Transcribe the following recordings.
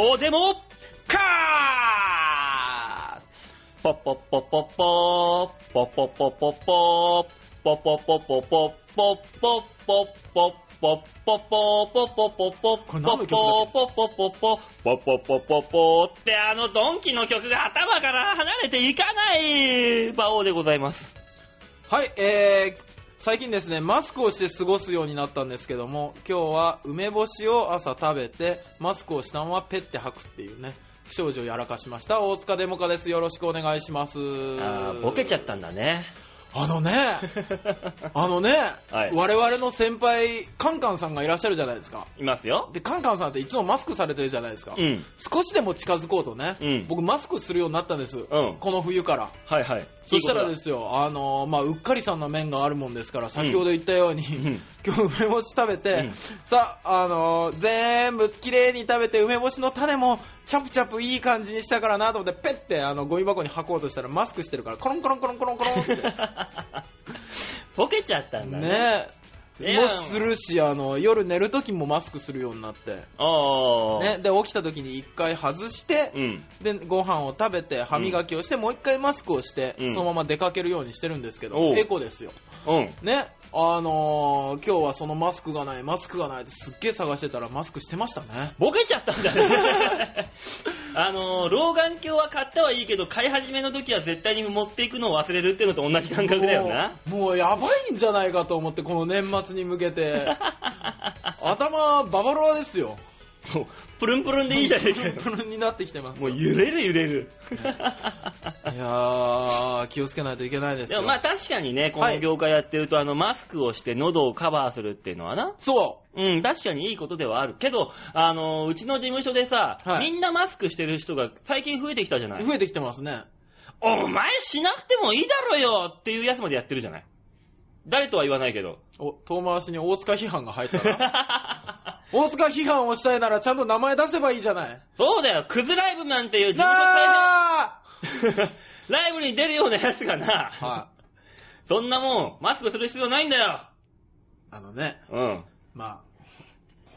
オでも、かーポッポッポッポッポー、ポッポッポッポッポー、ポッポッポッポッポッポッポッポッポッポッポッポッポッポッポッポッこれ何の曲だっけポッポッポッポッポッポッポッポッポッってあのドンキの曲が頭から離れていかない馬王でございます。はい、えー、最近ですね、マスクをして過ごすようになったんですけども、今日は梅干しを朝食べて、マスクをしたままペッて吐くっていうね、不祥事をやらかしました。大塚デモカです。よろしくお願いします。あボケちゃったんだね。あのね、あのね、はい我々の先輩、カンカンさんがいらっしゃるじゃないですか。いますよ。で、カンカンさんっていつもマスクされてるじゃないですか。うん。少しでも近づこうとね、うん僕マスクするようになったんです。んこの冬から。はいはい。そしたらですよ、あのまあ、うっかりさんの面があるもんですから、先ほど言ったように、ん今日梅干し食べて、うんさあ、あの全部きれいに食べて、梅干しの種もチャプチャプいい感じにしたからなと思って、ペッてあのゴミ箱に吐こうとしたらマスクしてるから、コロンコロンコロンコロンコロンって。ボケちゃったんだね。ねもするし、あの、夜寝るときもマスクするようになって。ああ。ね、で、起きたときに一回外して、うん。で、ご飯を食べて、歯磨きをして、もう一回マスクをして、うんそのまま出かけるようにしてるんですけど、エコですよ。うん。ね、あのー今日はそのマスクがない、マスクがないってすっげえ探してたらマスクしてましたね。ボケちゃったんだね。あのー、老眼鏡は買ったはいいけど、買い始めの時は絶対に持っていくのを忘れるっていうのと同じ感覚だよな。もう。もうやばいんじゃないかと思って、この年末に向けて。頭、ババロアですよ。もうプルンプルンでいいじゃねえかよ。プルンになってきてますよ。もう揺れる揺れる。いやー、気をつけないといけないですよ。でもまあ確かにね、こはいの業界やってると、あの、マスクをして喉をカバーするっていうのはな、そうん、確かにいいことではある。けど、あの、うちの事務所でさ、はいみんなマスクしてる人が最近増えてきたじゃなう。い。増えてきてますね。お前しなくてもいいだろよっていうやつまでやってるじゃない。誰とは言わないけど。お、遠回しに大塚批判が入ったな。大塚批判をしたいならちゃんと名前出せばいいじゃない。そうだよ、クズライブなんていう事務な所大変ライブに出るようなやつがな、ーはそんなもん、マスクする必要ないんだよ。い。あのね、うん。まあ、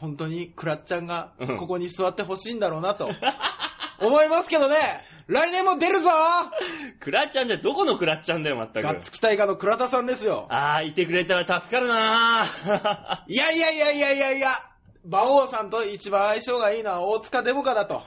本当にクラッちゃんがうんここに座ってほしいんだろうなと思いますけどね、来年も出るぞクラッちゃんじゃどこのクラッちゃんだよ、まったく。ガッツ期待家の倉田さんですよ。あー、いてくれたら助かるなぁ。いやいやいやいやいやいや、馬王さんと一番相性がいいのは大塚デモカだと。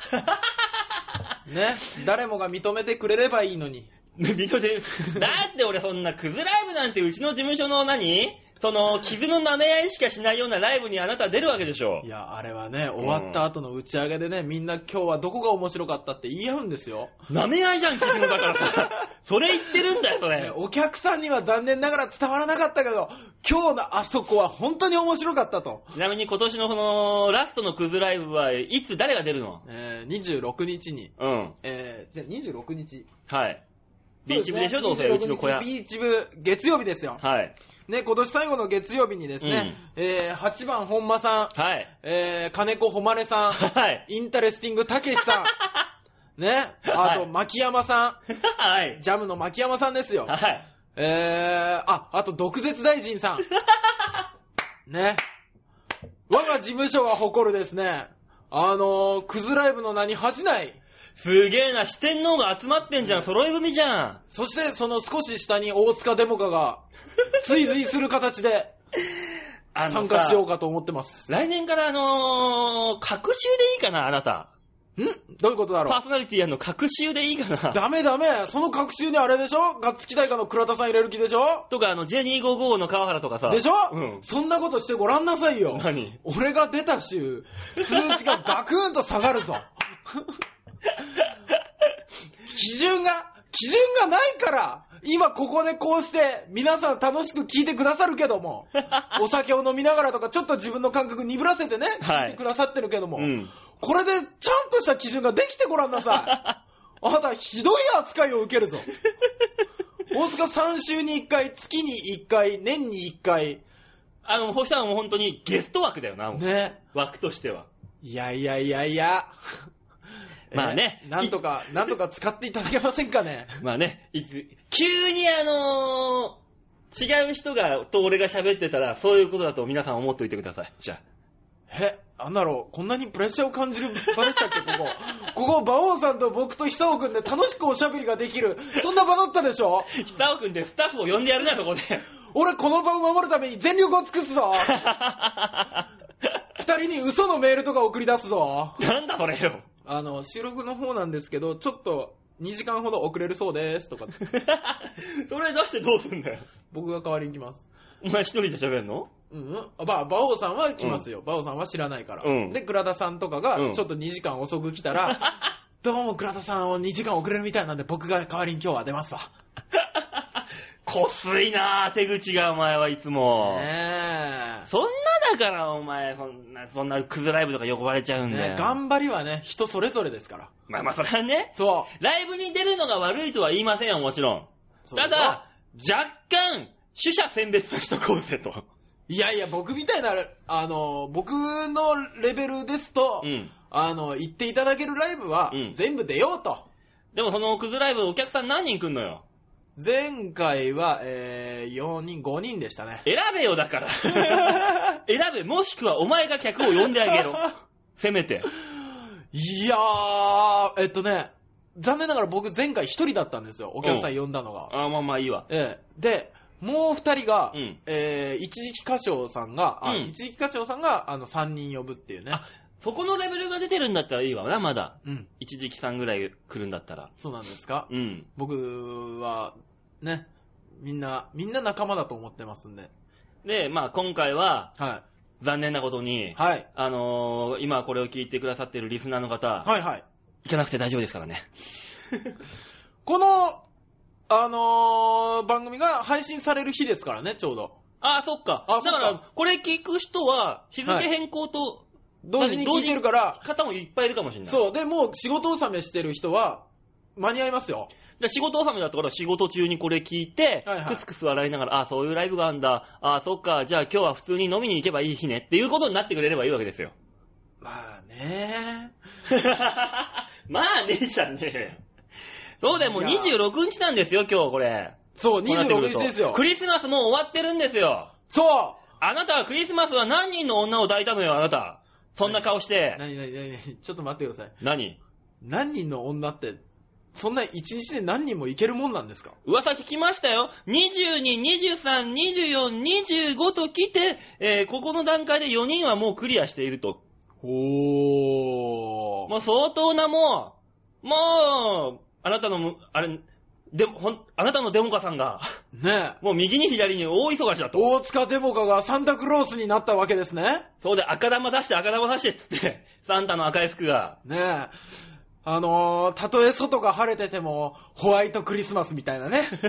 ね、誰もが認めてくれればいいのに。認め、だって俺そんなクズライブなんてうちの事務所の何？その、傷の舐め合いしかしないようなライブにあなた出るわけでしょい。や、あれはね、終わった後の打ち上げでね、みんな今日はどこが面白かったって言い合うんですよ。舐め合いじゃん、傷のだからさ。それ言ってるんだよ、それ。お客さんには残念ながら伝わらなかったけど、今日のあそこは本当に面白かったと。ちなみに今年のこの、ラストのクズライブはいつ誰が出るの？えー、26日に、うん。えー、じゃあ26日。はい。ビーチ部でしょ、どうせ、26うちの小屋。ビーチ部、月曜日ですよ。はい。ね、今年最後の月曜日にですね、えー、8番本間さん、はい。えー、金子誉さん、はい。インタレスティングたけしさん、ね、あと、はい牧山さはいん、。ジャムの牧山さんですよ。はい。えー、あ、あと、毒舌大臣さん。ね。我が事務所が誇るですね、あのー、クズライブの名に恥じない。すげえな、四天王が集まってんじゃん、揃い踏みじゃん。そして、その少し下に大塚デモカが、追随する形で参加しようかと思ってます。来年からあのー、各週でいいかな、あなた。ん？どういうことだろう？パーソナリティやんの各週でいいかな。ダメダメ。その隔週にあれでしょ？ガッツ期待家の倉田さん入れる気でしょ？とか、あの、J255 の川原とかさ。でしょ？うん。そんなことしてごらんなさいよ。何？俺が出た週、数値がガクーンと下がるぞ。基準が、基準がないから、今ここでこうして皆さん楽しく聞いてくださるけども、お酒を飲みながらとかちょっと自分の感覚鈍らせてね、はい聞いてくださってるけども、うん。これでちゃんとした基準ができてごらんなさい。あなたひどい扱いを受けるぞ。大塚3週に1回、月に1回、年に1回。あの、星さんはもう本当にゲスト枠だよな、もうね。枠としては。いやいやいやいや。まあねえーなんとか、なんとか使っていただけませんかね？まあね、いつ、急にあのー違う人が、と俺が喋ってたら、そういうことだと皆さん思っておいてください。じゃあ。え、なんだろう、こんなにプレッシャーを感じる場でしたっけ、ここ。ここ、馬王さんと僕と久尾くんで楽しくおしゃべりができる、そんな場だったでしょ？北尾くんでスタッフを呼んでやるな、そこで。俺この場を守るために全力を尽くすぞ二人に嘘のメールとか送り出すぞなんだそれよ。あの、収録の方なんですけど、ちょっと2時間ほど遅れるそうですとか、それ出してどうすんだよ。僕が代わりに来ます。お前一人で喋んの？うんうん。あまあ、馬王さんは来ますよ。馬王さんは知らないから。うんで、倉田さんとかうんがちょっと2時間遅く来たら、どうも倉田さんを2時間遅れるみたいなんで僕が代わりに今日は出ますわ。こすいなぁ、手口がお前はいつも。ねそんなだからお前、そんな、そんなクズライブとか呼ばれちゃうえ。んだよ。ね頑張りはね、人それぞれですから。まあまあそれはね、そライブに出るのが悪いとは言いませんよ、もちろん。う。ただ、若干、取捨選別としとこうぜと。いやいや、僕みたいな、あの、僕のレベルですと、うん。あの、行っていただけるライブはうん全部出ようと。でもそのクズライブお客さん何人来んのよ？前回は、えー、4人、5人でしたね。選べよ、だから。選べ、もしくはお前が客を呼んであげろ。せめて。いやー、えっとね、残念ながら僕前回一人だったんですよ。お客さん呼んだのが。あまあまあいいわ。ええ。で、もう二人が、うんえー、一時期歌唱さんが、あうん一時期歌唱さんが、あの、三人呼ぶっていうね。あそこのレベルが出てるんだったらいいわな、まだ。うん。一時期さんぐらい来るんだったら。そうなんですか、うん。僕は、ね、みんな、みんな仲間だと思ってますんで。で、まあ今回は、は残念なことに、い。はい。あのー、今これを聞いてくださってるリスナーの方、はいはい。行かなくて大丈夫ですからね。この、あのー、番組が配信される日ですからね、ちょうど。ああ、そっか。あそっかだから、これ聞く人は、日付変更と、同時に聞いてるから、方もいっぱいいるかもしれない。う。そう。で、もう仕事納めしてる人は、間に合いますよ。で仕事納めだったから仕事中にこれ聞いて、はいはいクスクス笑いながら、ああ、そういうライブがあるんだ。ああ、そっか。じゃあ今日は普通に飲みに行けばいい日ねっていうことになってくれればいいわけですよ。まあね。まあねえじゃねえ。そうだよ、もういや26日なんですよ、今日これ。そう、こうなってくる26と日ですよク。リスマスもう終わってるんですよ。そうあなたはクリスマスは何人の女を抱いたのよ、あなた。そんな顔して。何何何何ちょっと待ってください。何？何人の女って、そんな一日で何人もいけるもんなんですか？噂聞きましたよ。22、23、24、25と来て、えーここの段階で4人はもうクリアしていると。おー。もう相当なもう、もう、あなたのむ、あれ、でも、ほん、あなたのデモカさんが、ねえ。もう右に左に大忙しだと。大塚デモカがサンタクロースになったわけですね。そうで赤玉出して赤玉出してっつって、サンタの赤い服が。ねえ。あのー、たとえ外が晴れてても、ホワイトクリスマスみたいなね。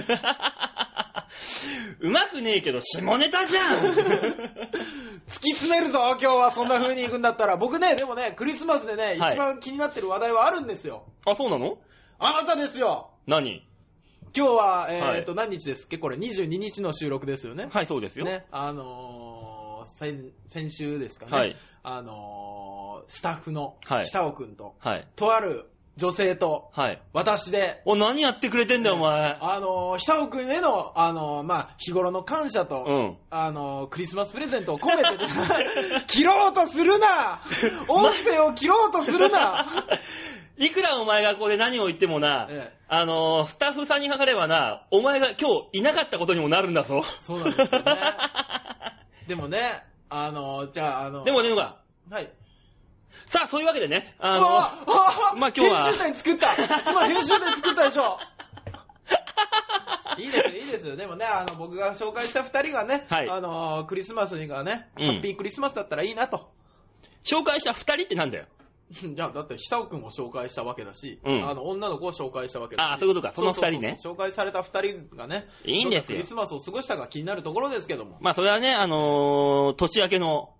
うまくねえけど、下ネタじゃん 突き詰めるぞ、今日はそんな風に行くんだったら。僕ね、でもね、クリスマスでね、はい一番気になってる話題はあるんですよ。あ、そうなの？あなたですよ。何？今日は、えはいーと、何日ですっけ？これ22日の収録ですよね。はい、そうですよ。ね、あのー、先先週ですかね。はい。あのー、スタッフのはい久尾くんと、はい。とある女性とはい。私で、お、何やってくれてんだよ、お前。あのー、久尾くんへの、あのー、まあ、日頃の感謝と、うん。あのー、クリスマスプレゼントを込めて 切ろうとするな 音声を切ろうとするな いくらお前がここで何を言ってもな、ええあのースタッフさんにかかればな、お前が今日いなかったことにもなるんだぞ。そうなんですよね。でもね、あのー、じゃあ、あのー、でもね、ほらはい。さあ、そういうわけでね、ああの、あまあ今日は編集点作った今編集点作ったでしょ いいですよ、いいですよ。でもね、あの、僕が紹介した二人がね、はいあのー、クリスマスにがね、うんハッピークリスマスだったらいいなと。紹介した二人ってなんだよ。じゃあ、だって、久尾くんを紹介したわけだし、うんあの、女の子を紹介したわけだし。ああそういうことかその二人ねそうそうそう紹介された二人がね、いいんですよクリスマスを過ごしたか気になるところですけども。まあ、それはね、あのー年明けの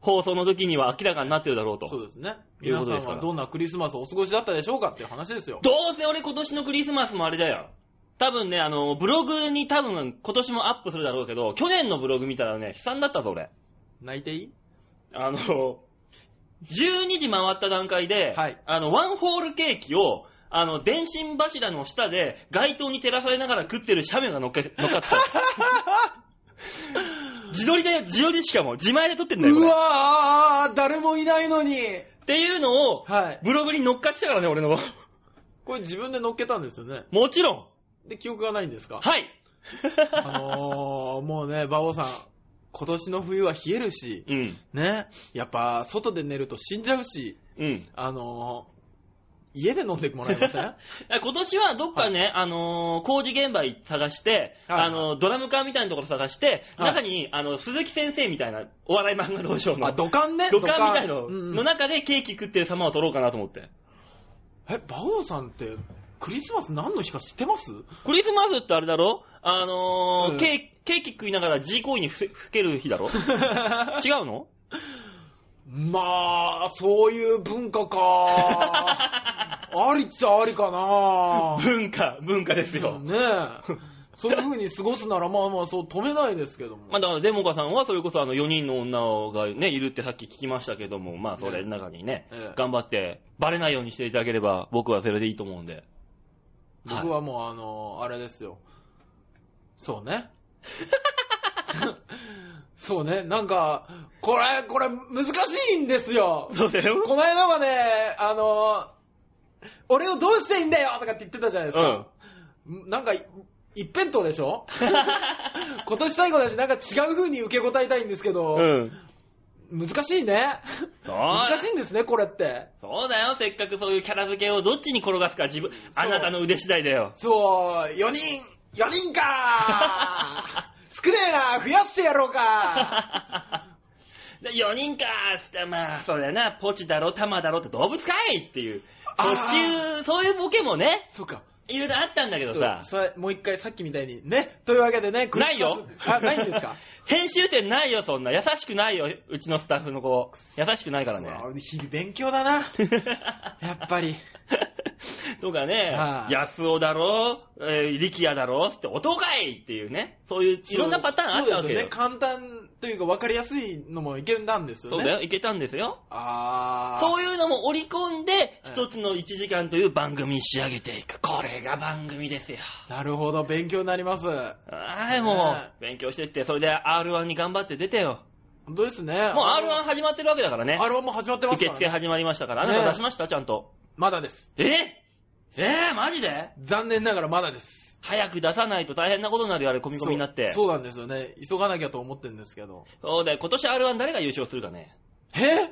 放送の時には明らかになってるだろうと。そうですね。いう皆さことですからんはどんなクリスマスをお過ごしだったでしょうかっていう話ですよ。どうせ俺今年のクリスマスもあれだよ。多分ね、あの、ブログに多分今年もアップするだろうけど、去年のブログ見たらね、悲惨だったぞ、俺。泣いていい？あの、12時回った段階で、はいあの、ワンホールケーキを、あの、電信柱の下で街灯に照らされながら食ってる斜面が乗っけ乗っかってた。12 自撮りだよ、自撮りしかも。自前で撮ってんだよ、こうれ。わー、誰もいないのに。っていうのを、はい。ブログに乗っかってたからね、俺の。これ自分で乗っけたんですよね。もちろん。で、記憶がないんですか？はい。あのー、もうね、馬王さん、今年の冬は冷えるし、うん。ね、やっぱ外で寝ると死んじゃうし、うん。あのー、家で飲んでもらえません？今年はどっかね、あのー工事現場探して、はいあのードラム缶みたいなところ探して、はい中に、あの、鈴木先生みたいな、お笑い漫画道場の、あ、土管ね？土管みたいのの中でケーキ食ってる様を撮ろうかなと思って。え、馬王さんって、クリスマス何の日か知ってます？クリスマスってあれだろ？あのーうんケーキ、ケーキ食いながら G 行為にふせ吹ける日だろ？違うの？まあ、そういう文化か。ありっちゃありかな。文化、文化ですよ。ねえ。そういう風に過ごすなら、まあまあ、そう止めないですけども。まあだからデモカさんはそれこそあの4人の女がね、いるってさっき聞きましたけども、まあそれの中にね、ええ頑張ってバレないようにしていただければ僕はそれでいいと思うんで。僕はもう、あの、あれですよ。そうね。そうね。なんか、これ、これ、難しいんですよ。そうだよ。この間はね、あの、俺をどうしていいんだよとかって言ってたじゃないですか。なんか、一辺倒でしょ？今年最後だし、なんか違う風に受け答えたいんですけど、うん。難しいね。難しいんですね、これって。そうだよ。せっかくそういうキャラ付けをどっちに転がすか自分、あなたの腕次第だよ。そう、4人、4人か 少ねえな、増やしてやろうか で4人かーつって、まあ、そうだよな、ポチだろ、タマだろって動物かいっていう。途中、そういうボケもね、そうか。いろいろあったんだけどさ、さもう一回さっきみたいにね。というわけでね、ないよあ、ないんですか？編集点ないよ、そんな。優しくないよ、うちのスタッフの子。優しくないからね。日々勉強だな。やっぱり。とかね、はい安尾だろ、えー力也だろって音かいっていうね、そういういろんなパターンあったわけよ。そうですよね。簡単というか分かりやすいのもいけたんですよね。そうだよ、いけたんですよ。あー。そういうのも織り込んで、一つの1時間という番組に仕上げていく。これが番組ですよ。なるほど、勉強になります。はい、もねう、勉強してって、それで R1 に頑張って出てよ。本当ですね。もう R1 始まってるわけだからね。R1 も始まってますから、ね。受付始まりましたから。あなねた出しました？ちゃんと。まだです。え？えー、マジで？残念ながらまだです。早く出さないと大変なことになるよ、あれ、込み込みになって。そうそうなんですよね。急がなきゃと思ってるんですけど。そうだよ、今年 R1 誰が優勝するかね。え？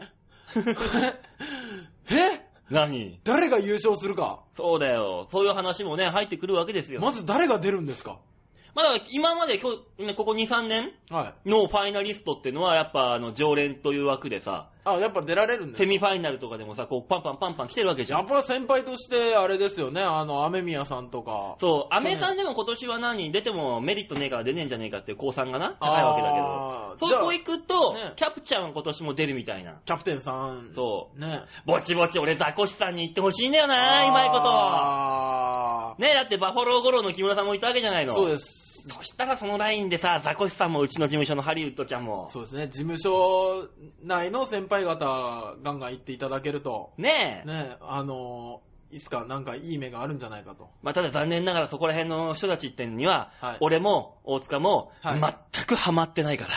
え？何？誰が優勝するか？そうだよ。そういう話もね、入ってくるわけですよ。まず誰が出るんですか？まだ今まで今日、ね、ここ2、3年はい。のファイナリストっていうのは、やっぱあの常連という枠でさ、あ、やっぱ出られるんですセミファイナルとかでもさ、こうパンパンパンパン来てるわけじゃん。やっぱ先輩として、あれですよね、あの、雨宮さんとか。そう、アメさんでも今年は何出てもメリットねえから出ねえんじゃねえかっていう公算がな、高いわけだけど。そこ行くと、ねキャプちゃんは今年も出るみたいな。キャプテンさん。そう。ね。ぼちぼち俺ザコシさんに言ってほしいんだよな、うまいこと。あねだってバファローゴローの木村さんもいたわけじゃないの。ーそうです。そしたらそのラインでさ、ザコシさんもうちの事務所のハリウッドちゃんも。そうですね、事務所内の先輩方、ガンガン言っていただけると、ねえ。ね、あの、いつかなんかいい目があるんじゃないかと。まあ、ただ残念ながらそこら辺の人たちっていうのには、はい俺も大塚もはい全くハマってないから、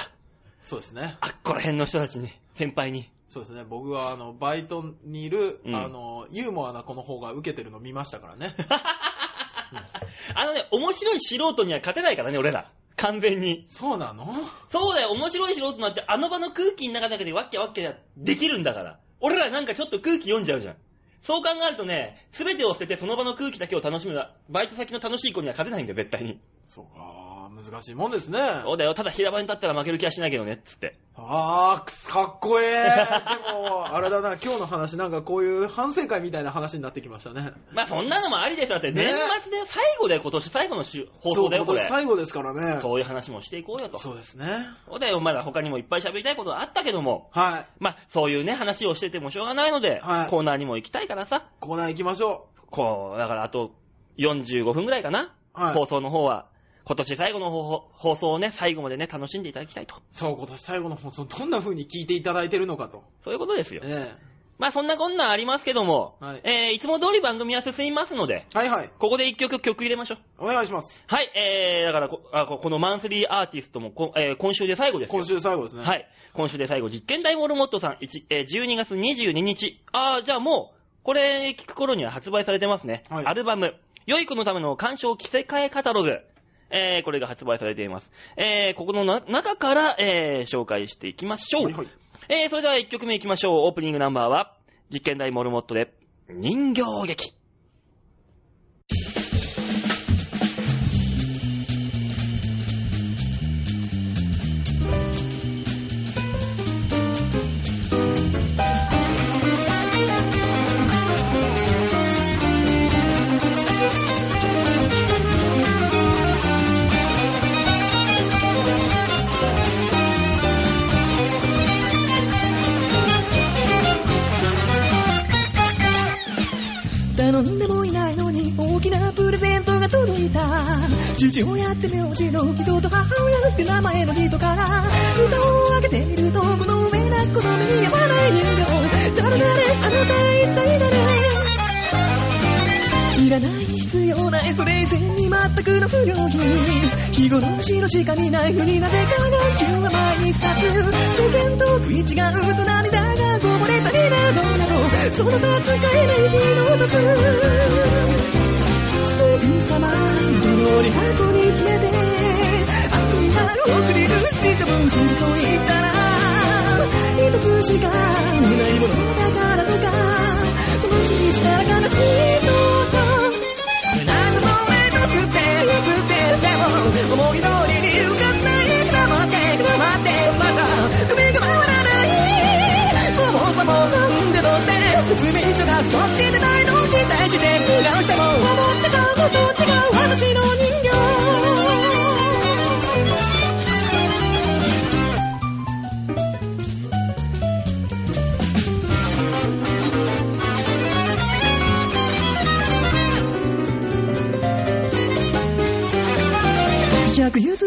そうですね。あっこら辺の人たちに、先輩に。そうですね。僕は、あの、バイトにいる、うんあの、ユーモアな子の方が受けてるの見ましたからね。あのね、面白い素人には勝てないからね、俺ら。完全に。そうなの？そうだよ、面白い素人なんてあの場の空気の中だけでわっきゃわっきゃできるんだから。俺らなんかちょっと空気読んじゃうじゃん。そう考えるとね、すべてを捨ててその場の空気だけを楽しむバイト先の楽しい子には勝てないんだよ、絶対に。そうか、難しいもんですね。そうだよ、ただ平場に立ったら負ける気はしないけどね、つって。あー、かっこええ。でも、あれだな、今日の話、なんかこういう反省会みたいな話になってきましたね。まあそんなのもありですよ。だってね年末で最後で今年最後の週放送だよ、これ今年。最後ですからね。そういう話もしていこうよと。そうですね。そうだよ、まだ他にもいっぱい喋りたいことはあったけども。はい。まあそういうね、話をしててもしょうがないので、はいコーナーにも行きたいからさ。コーナー行きましょこう、だからあと45分ぐらいかな。う。はい。放送の方は。今年最後の放送をね、最後までね、楽しんでいただきたいと。そう、今年最後の放送、どんな風に聞いていただいてるのかと。そういうことですよ。えまあそんなこんなんありますけども、はいえー、いつも通り番組は進みますので、はいはい。ここで一曲曲入れましょう。お願いします。はい、えー、だからこあここのマンスリーアーティストもこ、えー今週で最後ですよ。今週最後ですね。。はいい。今週で最後、実験台モルモットさん、1えー12月22日。あー、じゃあもう、これ聞く頃には発売されてますね。はいアルバム、良い子のための鑑賞着せ替えカタログ。えー、これが発売されています。えー、ここのな中から、えー、紹介していきましょう。はいはい。えー、それでは1曲目いきましょう。オープニングナンバーは、実験台モルモットで、人形劇。届いた父親って名字の人と母親って名前の人から蓋を開けてみるとこの上な子供にやまない。人形誰誰あなた一体誰い。らない。必要ない。それ以前に全くの不良品日頃後ろしか見ない。のになぜか眼球は前に二つ世間と食い。違うと涙がこぼれたりなどなどその他使えない。気の落とすすぐさま泥に箱に詰めて悪意なる送り主に処分すると言ったら一つしかないものだからとかその次したら悲しいことかなんだそれとつってつってでも思い通りに浮かせない黙って黙ってまた首が回らない。そもそもなんでどうして？説明書が不足してな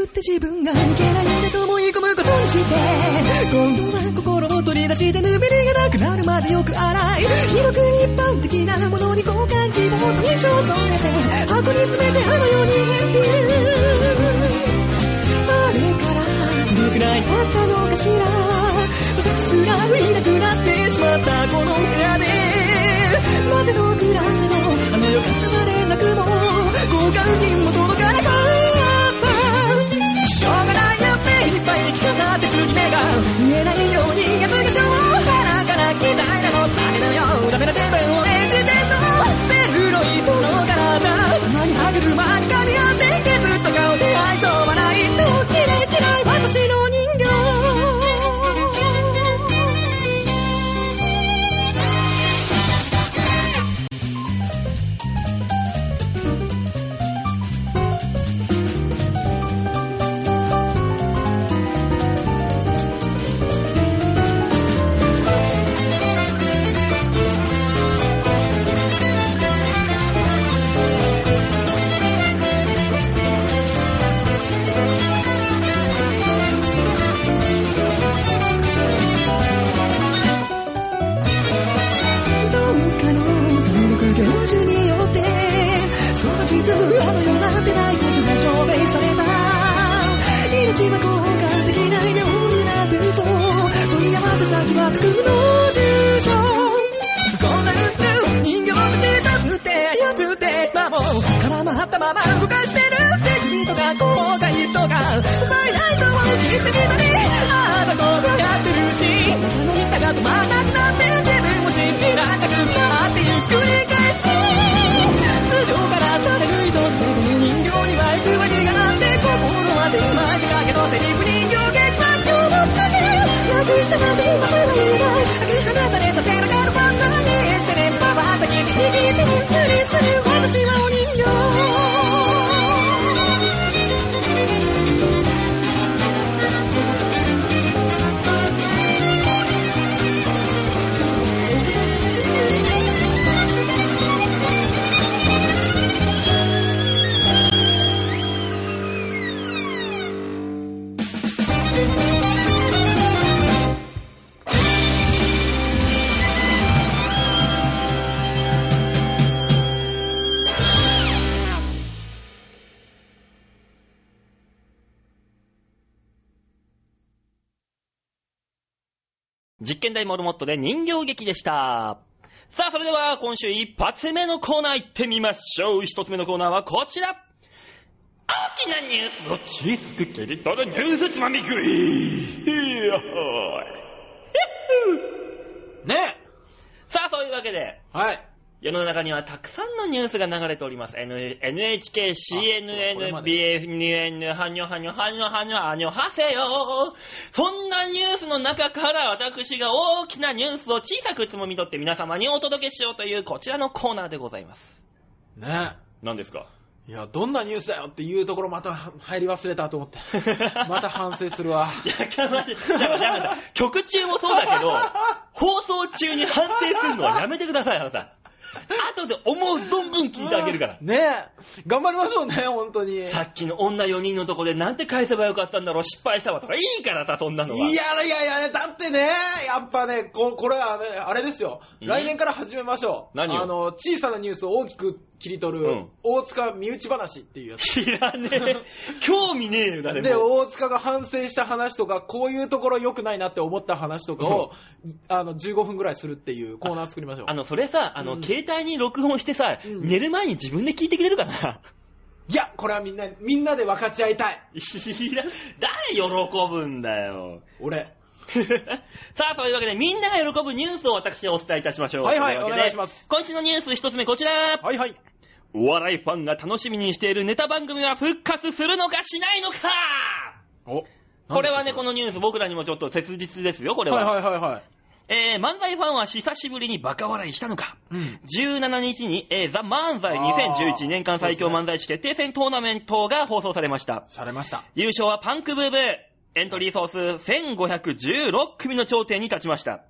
って自分がいけないんだと思い込むことにして今度は心を取り出してぬめりがなくなるまでよく洗い広く一般的なものに交換希望と印象を添えて箱に詰めてあのように返品あれからどれくらい経ったのかしら私すらいなくなってしまったこの部屋で待てのくらいのあの世から連絡も交換品も届かなかった。飾って次目が見えないようにやつがしょう。鼻かな期待なのされのよダメな自分を演じてどうせるけな実験台モルモットで人形劇でした。さあ、それでは今週一発目のコーナー行ってみましょう。一つ目のコーナーはこちら。大きなニュースを小さく切り取るニュースつまみ食い。ひやほい。ねさあ、そういうわけで、はい。世の中にはたくさんのニュースが流れております。N- NHK、CNN、BFNN、はにょはにょはにょはにょはにょはせよ。そんなニュースの中から私が大きなニュースを小さくつもみ取って皆様にお届けしようというこちらのコーナーでございます。ね何ですか？いや、どんなニュースだよっていうところまた入り忘れたと思って。また反省するわ。い。やめてやめて曲中もそうだけど、放送中に反省するのはやめてください、あなた。後で思う存分聞いてあげるから。ねえ。頑張りましょうね、本当に。いさっきの女4人のとこでなんて返せばよかったんだろう、失敗したわとかいいからさ、そんなのは。やいやいや、だってね、やっぱね、ここれはね、あれですよ。ん？来年から始めましょう。何を？あの、小さなニュースを大きく切り取る、うん大塚身内話っていうやつ。知らねえ。興味ねえよ、誰で、も。大塚が反省した話とか、こういうところ良くないなって思った話とかを、あの、15分ぐらいするっていうコーナー作りましょう。あの、それさ、あの、うん携帯に録音してさ、うん寝る前に自分で聞いてくれるかな？いや、これはみんな、みんなで分かち合いたい。いや、誰喜ぶんだよ。俺。さあ、というわけで、みんなが喜ぶニュースを私はお伝えいたしましょう。はいはいお願いします今週のニュース一つ目、こちら。はいはい。お笑いファンが楽しみにしているネタ番組は復活するのかしないのかおこれはね、この、のニュース僕らにもちょっと切実ですよ、これは。はいはいはいはい。えー、漫才ファンは久しぶりにバカ笑いしたのかうん。17日に、えー、ザ・漫才あー2011年間最強漫才師決定戦トーナメントが放送されました。されました。優勝はパンクブーブー。エントリー総数1516組の頂点に立ちました。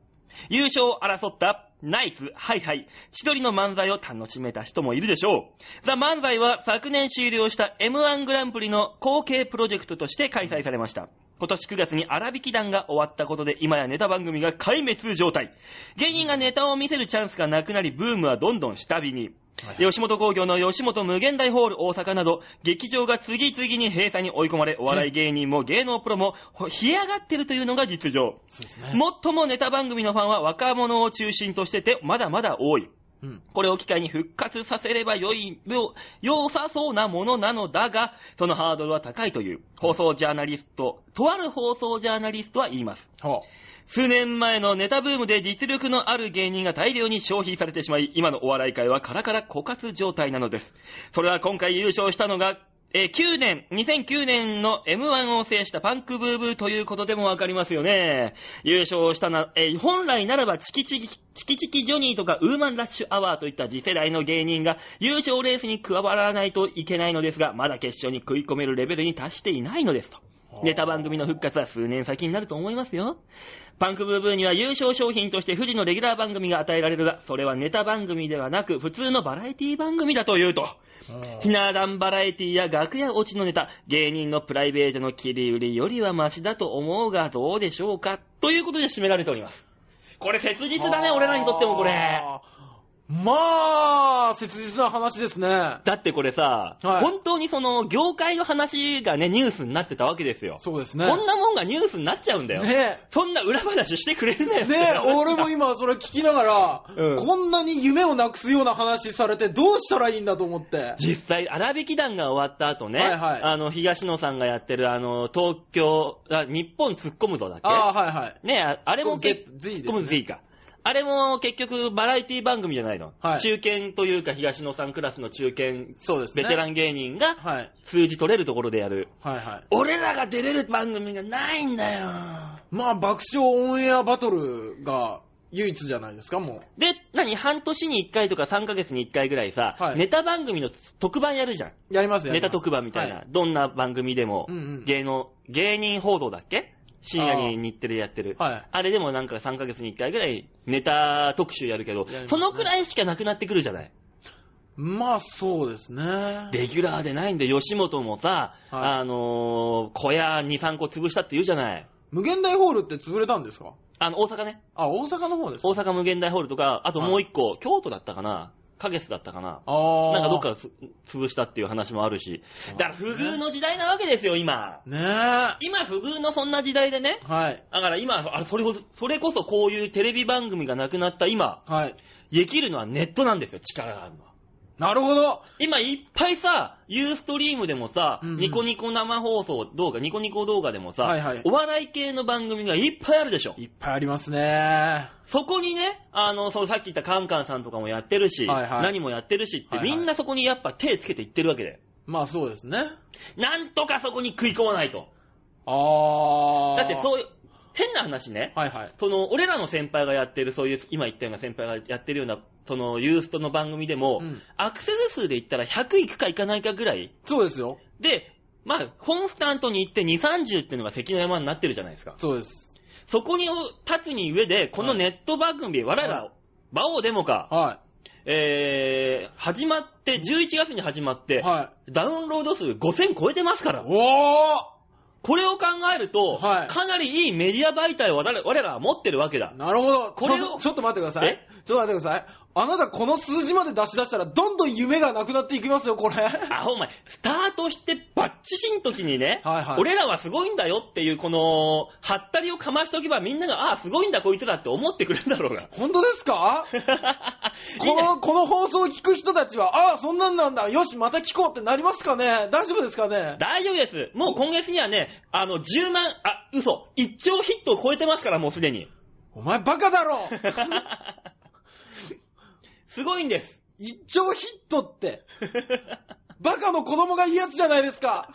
優勝を争ったナイツ、ハイハイ、千鳥の漫才を楽しめた人もいるでしょう。ザ・漫才は昨年終了した M1 グランプリの後継プロジェクトとして開催されました。今年9月に荒引き団が終わったことで今やネタ番組が壊滅状態。芸人がネタを見せるチャンスがなくなりブームはどんどん下火に。吉本興業の吉本無限大ホール大阪など、劇場が次々に閉鎖に追い込まれ、お笑い芸人も芸能プロも冷え上がってるというのが実情。そうですね。最もネタ番組のファンは若者を中心としてて、まだまだ多い。うん。これを機会に復活させれば良い、よ、良さそうなものなのだが、そのハードルは高いという、放送ジャーナリスト、とある放送ジャーナリストは言います。ほ数年前のネタブームで実力のある芸人が大量に消費されてしまい、今のお笑い界はカラカラ枯渇状態なのです。それは今回優勝したのが、えー9年、2009年の M1 を制したパンクブーブーということでもわかりますよね。優勝したな、えー本来ならばチキチキ、チキチキジョニーとかウーマンラッシュアワーといった次世代の芸人が優勝レースに加わらないといけないのですが、まだ決勝に食い込めるレベルに達していないのですと。ネタ番組の復活は数年先になると思いますよ。パンクブーブーには優勝商品として富士のレギュラー番組が与えられるが、それはネタ番組ではなく普通のバラエティ番組だというと。う。ひな壇バラエティや楽屋落ちのネタ、芸人のプライベートの切り売りよりはマシだと思うがどうでしょうか？ということで締められております。これ切実だね、俺らにとってもこれ。まあ、切実な話ですね。だってこれさ、はい本当にその業界の話がね、ニュースになってたわけですよ。そうですね。こんなもんがニュースになっちゃうんだよ。ねそんな裏話してくれるなよ。ねえ、俺も今それ聞きながら、うんこんなに夢をなくすような話されてどうしたらいいんだと思って。実際、荒引き団が終わった後ね、はいはいあの、東野さんがやってる、あの、東京、あ日本突っ込むぞだっけああ、はいはい。ねああれも結 Z 突っ込む Z か。あれも結局バラエティ番組じゃないの？はい中堅というか東野さんクラスの中堅、そうですね。ベテラン芸人がはい。数字取れるところでやる。はいはい。俺らが出れる番組がないんだよ。まあ、爆笑オンエアバトルが唯一じゃないですか、もで、何？半年に1回とか3ヶ月に1回ぐらいさ、はいネタ番組の特番やるじゃん。う。やりますよ。ネタ特番みたいな。どんな番組でも、うんうん芸能、芸人報道だっけ？深夜に日テレでやってる。はい。はい。あれでもなんか3ヶ月に1回ぐらいネタ特集やるけどね、そのくらいしかなくなってくるじゃない？まあ、そうですね。レギュラーでないんで、吉本もさ、はいあのー、小屋2、3個潰したって言うじゃない？無限大ホールって潰れたんですか？あの、大阪ね。あ、大阪の方ですか？大阪無限大ホールとか、あともう1個、京都だったかな？ヶ月だったかな。なんかどっかつ潰したっていう話もあるし。だから不遇の時代なわけですよ、今。ねえ。今不遇のそんな時代でね。はい。だから今、あれ、それそれこそこういうテレビ番組がなくなった今、はい。できるのはネットなんですよ、力があるのは。なるほど。今いっぱいさ、ユーストリームでもさ、うんうんニコニコ生放送動画、ニコニコ動画でもさ、はいはいお笑い系の番組がいっぱいあるでしょ。いっぱいありますね。そこにね、あの、そうさっき言ったカンカンさんとかもやってるし、はいはい何もやってるしって、はいはいみんなそこにやっぱ手つけていってるわけで。まあそうですね。なんとかそこに食い込まないと。あー。だってそういう、変な話ね。はいはい。その、俺らの先輩がやってる、そういう、今言ったような先輩がやってるような、その、ユーストの番組でも、うんアクセス数で言ったら100いくかいかないかぐらいそうですよ。で、まあ、コンスタントに行って2、30っていうのが関の山になってるじゃないですか。そうです。そこに立つに上で、このネット番組、我はら、バオデモか、はえー、始まって、11月に始まって、い。はい。ダウンロード数5000超えてますから。おーこれを考えると、はいかなりいいメディア媒体を我らは持ってるわけだ。なるほど。これをちょちょっと待ってくださいえ？ちょっと待ってください。あなたこの数字まで出し出したら、どんどん夢がなくなっていきますよ、これ。あ、お前、スタートしてバッチシの時にね、はいはい俺らはすごいんだよっていう、この、はったりをかましとけばみんなが、ああ、すごいんだこいつらって思ってくれるんだろうが。本当ですか？この、この放送を聞く人たちは、ああ、そんなんなんだ。よし、また聞こうってなりますかね？大丈夫ですかね？大丈夫です。もう今月にはね、あの、10万、あ、嘘、1兆ヒットを超えてますから、もうすでに。お前バカだろ すごいんです。一丁ヒットって。バカの子供が言うやつじゃないですか。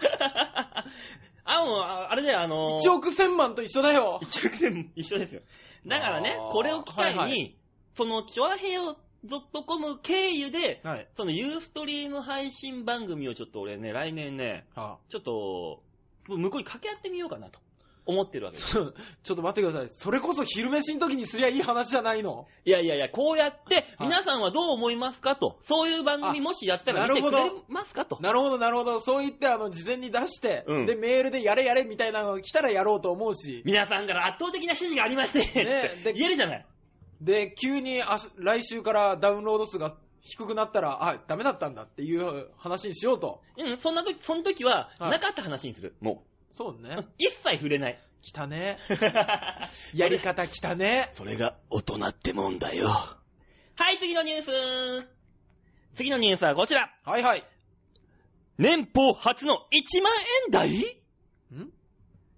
あ、もう、ああれだよ、あのー、1億千万と一緒だよ。1億円一緒ですよ。だからねあ、ーこれを機会に、はいはいその、チョアヘヨ .com 経由で、はい。そのユーストリーム配信番組をちょっと俺ね、来年ね、あちょっと、向こうに掛け合ってみようかなと思ってるわけです。ちょっと待ってください。それこそ昼飯の時にすりゃいい話じゃないの？いやいやいや、こうやって、はい皆さんはどう思いますかと、そういう番組あもしやったら見てくなるほどれますかと。なるほど、なるほど。そう言って、あの、事前に出して、うんで、メールでやれやれみたいなのが来たらやろうと思うし、皆さんから圧倒的な指示がありまして、ねで 言えるじゃない。で、急にあし来週からダウンロード数が低くなったら、あ、ダメだったんだっていう話にしようと。うん、そんな時、その時は、はいなかった話にする。もう。そうね。一切触れない。来たね。やり方来たね。それが大人ってもんだよ。はい、次のニュース。次のニュースはこちら。はいはい。年俸初の1万円台？ん？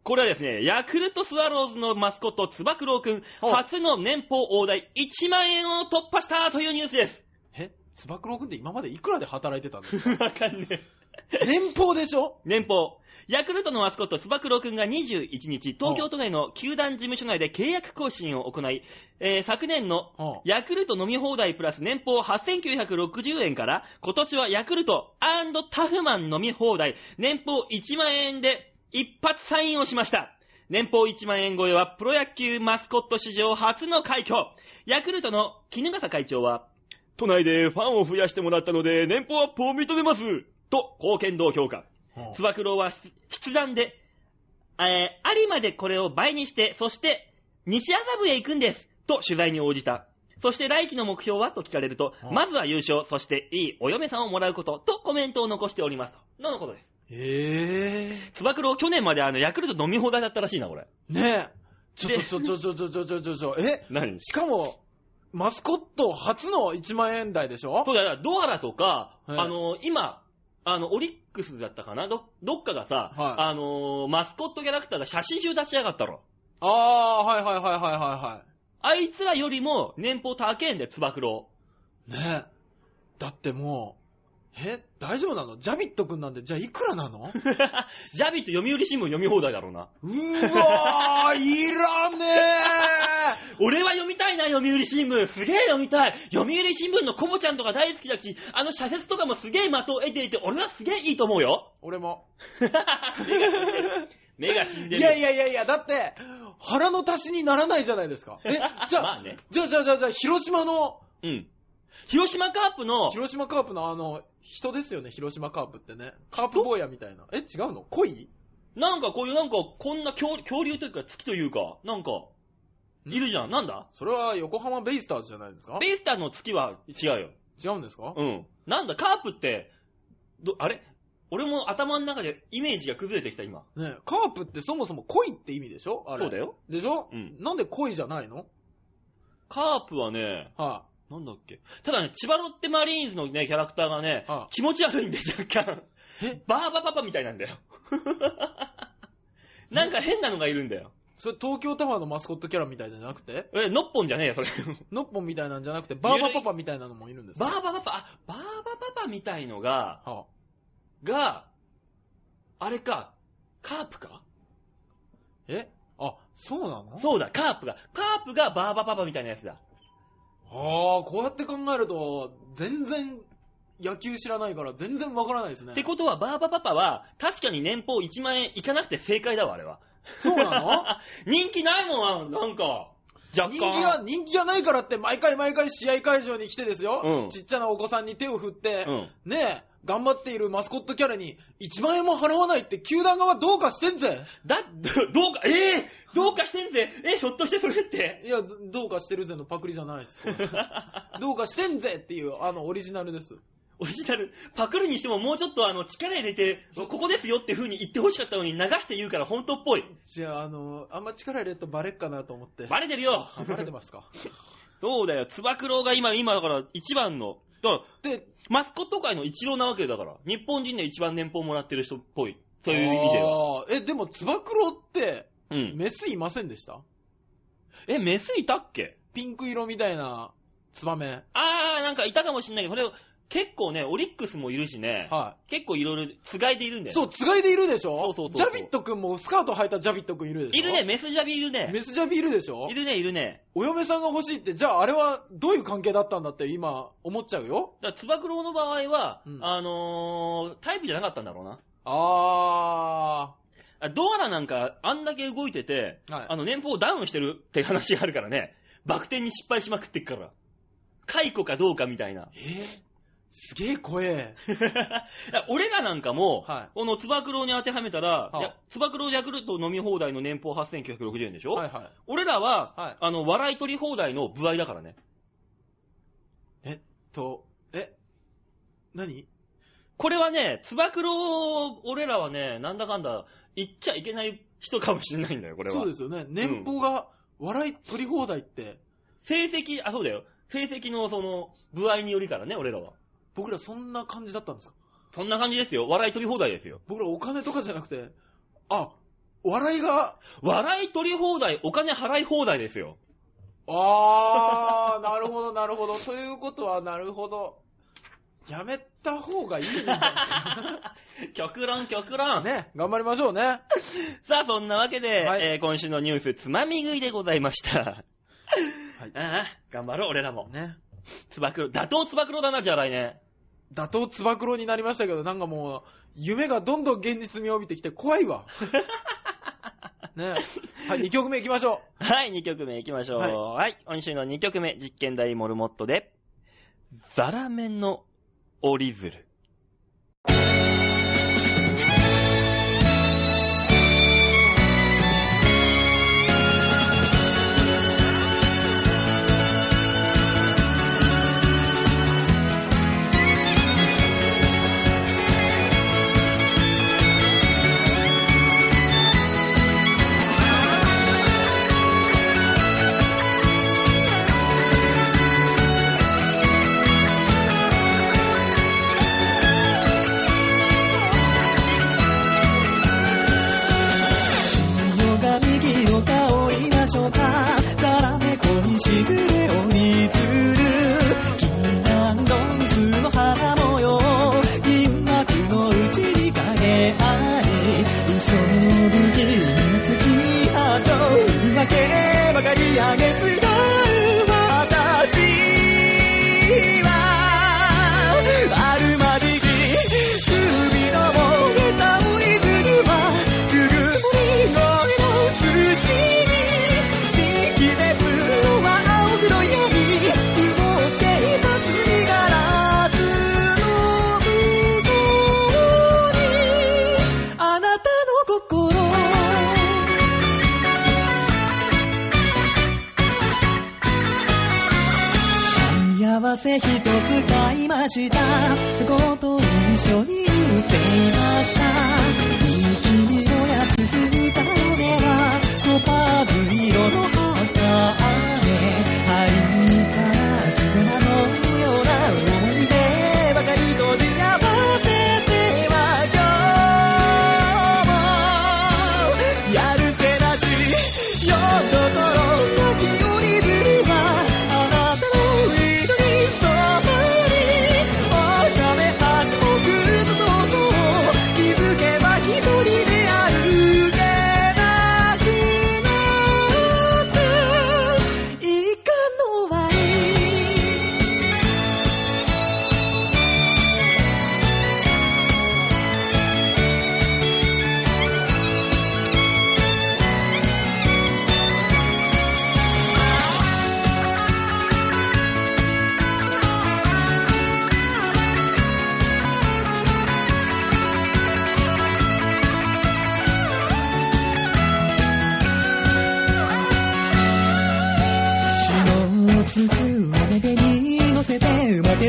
これはですね、ヤクルトスワローズのマスコット、つば九郎くん、初の年俸大台1万円を突破したというニュースです。え？つば九郎くんって今までいくらで働いてたんですか？わかんねえ。年俸でしょ？年俸。ヤクルトのマスコット、つば九郎くんが21日、東京都内の球団事務所内で契約更新を行い、えー昨年のはヤクルト飲み放題プラス年俸8960円から、今年はヤクルトタフマン飲み放題年俸1万円で一発サインをしました。年俸1万円超えはプロ野球マスコット史上初の快挙。ヤクルトの衣笠会長は、都内でファンを増やしてもらったので年俸アップを認めます。と貢献度を評価。あつば九郎は筆談で、えー、有馬でこれを倍にして、そして、西麻布へ行くんです。と取材に応じた。そして来季の目標は？と聞かれると、うんまずは優勝、そしていいお嫁さんをもらうこと、とコメントを残しております。と。のことです。えつば九郎去年まであの、ヤクルト飲み放題だったらしいな、これ。ー。ねえ。ちょちょちょちょちょちょちょちょちょ、え何しかも、マスコット初の1万円台でしょそうだよ、ドアラとか、はいあの、今、あの、オリックスだったかな？ど、どっかがさ、はいあの、マスコットキャラクターが写真集出しやがったろ。ああ、はいはいはいはいはいはあいつらよりも年俸高えんで、つば九郎。い。ねえ。だってもう、え大丈夫なの？ジャビットくんなんで、じゃあいくらなの？ジャビット読売新聞読み放題だろうな。うわー、いらね俺は読みたいな、読売新聞。すげえ読みたい。読売新聞のコボちゃんとか大好きだし、あの社説とかもすげえ的を得ていて、俺はすげえいいと思うよ。ー俺も。目が死んでる。いやいやいやいや、だって、腹の足しにならないじゃないですか。え、じゃあ、まあね。じゃあじゃあじゃあじゃあ、広島の、うん。広島カープの、広島カープのあの、人ですよね、広島カープってね。カープ坊やみたいな。え、違うの？恋？なんかこういうなんか、こんな恐恐竜というか月というか、なんか、いるじゃん。なんだ？それは横浜ベイスターズじゃないですか？ベイスターの月は違うよ。違うんですか？うん。なんだ、カープって、ど、あれ？俺も頭の中でイメージが崩れてきた、今。ねカープってそもそも恋って意味でしょ？あれそうだよ。でしょ？うんなんで恋じゃないの？カープはね、はなんだっけ？ただね、千葉ロッテマリーンズのね、キャラクターがね、あ気持ち悪いんで、若干。え？バーバパパみたいなんだよ。なんか変なのがいるんだよ。い。それ東京タワーのマスコットキャラみたいじゃなくて？え、ノッポンじゃねえよ、それ。ノッポンみたいなんじゃなくて、バーバパパみたいなのもいるんですバかーバパパ、あ、バーバパパみたいのが、はが、あれか、カープか？え？あ、そうなの？そうだ、カープが。カープがバーバパパみたいなやつだ。ああ、こうやって考えると、全然野球知らないから全然わからないですね。ってことは、バーバパパは、確かに年俸1万円いかなくて正解だわ、あれは。そうなの？人気ないもん、なんか。若干。人気が、人気がないからって毎回毎回試合会場に来てですよ、うんちっちゃなお子さんに手を振って、うん。ねえ、頑張っているマスコットキャラに1万円も払わないって球団側どうかしてんぜだ、どどうか、ええどうかしてんぜ。え、ひょっとしてそれって。いや、どどうかしてるぜのパクリじゃないです。どうかしてんぜっていう、あの、オリジナルです。オリジナル、パクるにしてももうちょっとあの、力入れて、ここですよって風に言ってほしかったのに流して言うから本当っぽい。じゃあ、あの、あんま力入れるとバレっかなと思って。バレてるよ。あバレてますか？そうだよ、つば九郎が今、今だから一番の、だから、で、マスコット界の一郎なわけだから、日本人で一番年俸もらってる人っぽい。という意味では。あーえ、でも、つば九郎って、うん。メスいませんでした？え、メスいたっけ？ピンク色みたいなツバメ。あー、なんかいたかもしんないけど、これ、結構ね、オリックスもいるしね、は結構いろいろ、つがいでいるんい。だよ。そう、つがいでいるでしょ？そうそうそうそうジャビットくんもスカート履いたジャビットくんいるでしょ？いるね、。メスジャビいるね。メスジャビいるでしょ？いるね、いるね。お嫁さんが欲しいって、じゃああれはどういう関係だったんだって今思っちゃうよ？だから、つば九郎の場合は、うんあのー、タイプじゃなかったんだろうな。ああドアラなんか、あんだけ動いてて、はいあの、年俸ダウンしてるって話があるからね、バク転に失敗しまくってっから。解雇かどうかみたいな。ー。えー、すげえ怖え。俺らなんかも、はいこのつば九郎に当てはめたら、つば九郎ヤクルト飲み放題の年俸8960円でしょ、はいはい。俺らは、はいあの、笑い取り放題の部合だからね。えっと、え、何？これはね、つば九郎、俺らはね、なんだかんだ、言っちゃいけない人かもしれないんだよ、これは。そうですよね。年俸が笑い取り放題って、成績、あ、そうだよ。成績のその、部合によりからね、俺らは。僕らそんな感じだったんですか？そんな感じですよ。笑い取り放題ですよ。僕らお金とかじゃなくて、あ、笑いが、笑い取り放題、お金払い放題ですよ。あー、なるほど、なるほど。ということは、なるほど。やめた方がいいんじゃない極論、極論。ね、頑張りましょうね。さあ、そんなわけで、はいえー今週のニュース、つまみ食いでございました。はい ああ、頑張ろう、俺らも。ね。つば九郎、打倒つば九郎だな、じゃあ来年。打倒つば九郎になりましたけど、なんかもう、夢がどんどん現実味を帯びてきて怖いわ。ね。はい、2曲目行きましょはい、2曲目行きましょう。は、はいい今週の2曲目、実験台モルモットで、ザラメの折り鶴。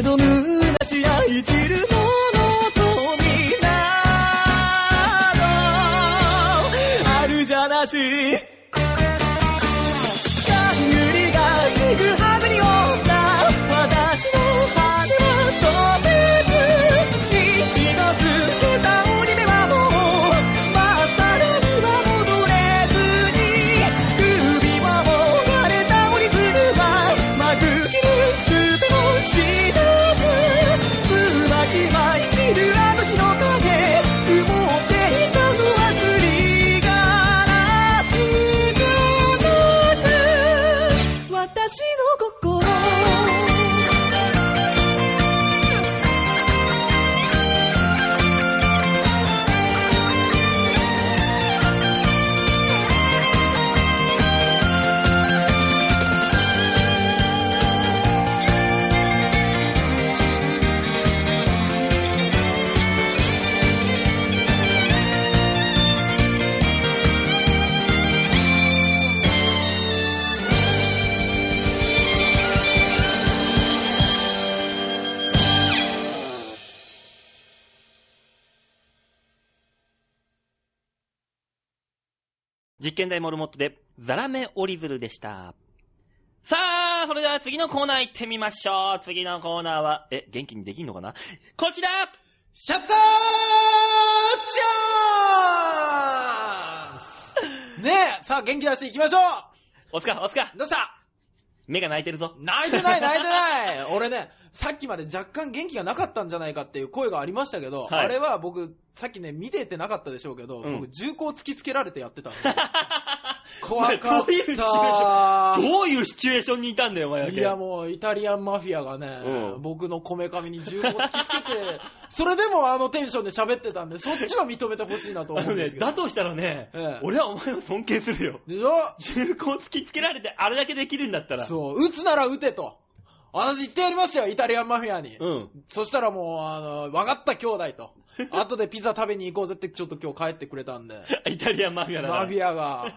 待実験台モルモットで、ザラメ折り鶴でした。さあ、それでは次のコーナー行ってみましょう。次のコーナーは、え、元気にできんのかな？こちら！シャッターチャンス！ねえ、さあ元気出していきましょおつか、おつか。う、どうした？目が泣いてるぞ。泣いてない 泣いてない。俺ね、さっきまで若干元気がなかったんじゃないかっていう声がありましたけど、はい。あれは僕、さっきね、見ててなかったでしょうけど、うん。僕、銃口突きつけられてやってたんで 怖かっどういうシチュエーシたョンどういうシチュエーションにいたんだよ、お前だけ。いやもう、イタリアンマフィアがね、うん僕のこめかみに銃口突きつけて、それでもあのテンションで喋ってたんで、そっちは認めてほしいなと思うんですけど。だとしたらね、ええ俺はお前を尊敬するよ。でしょ？銃口突きつけられてあれだけできるんだったら。そう、撃つなら撃てと。私言ってやりますよ、イタリアンマフィアに。うん。そしたらもう、あの、分かった兄弟と。後でピザ食べに行こうぜってちょっと今日帰ってくれたんで。イタリアンマフィアだから。マフィアが。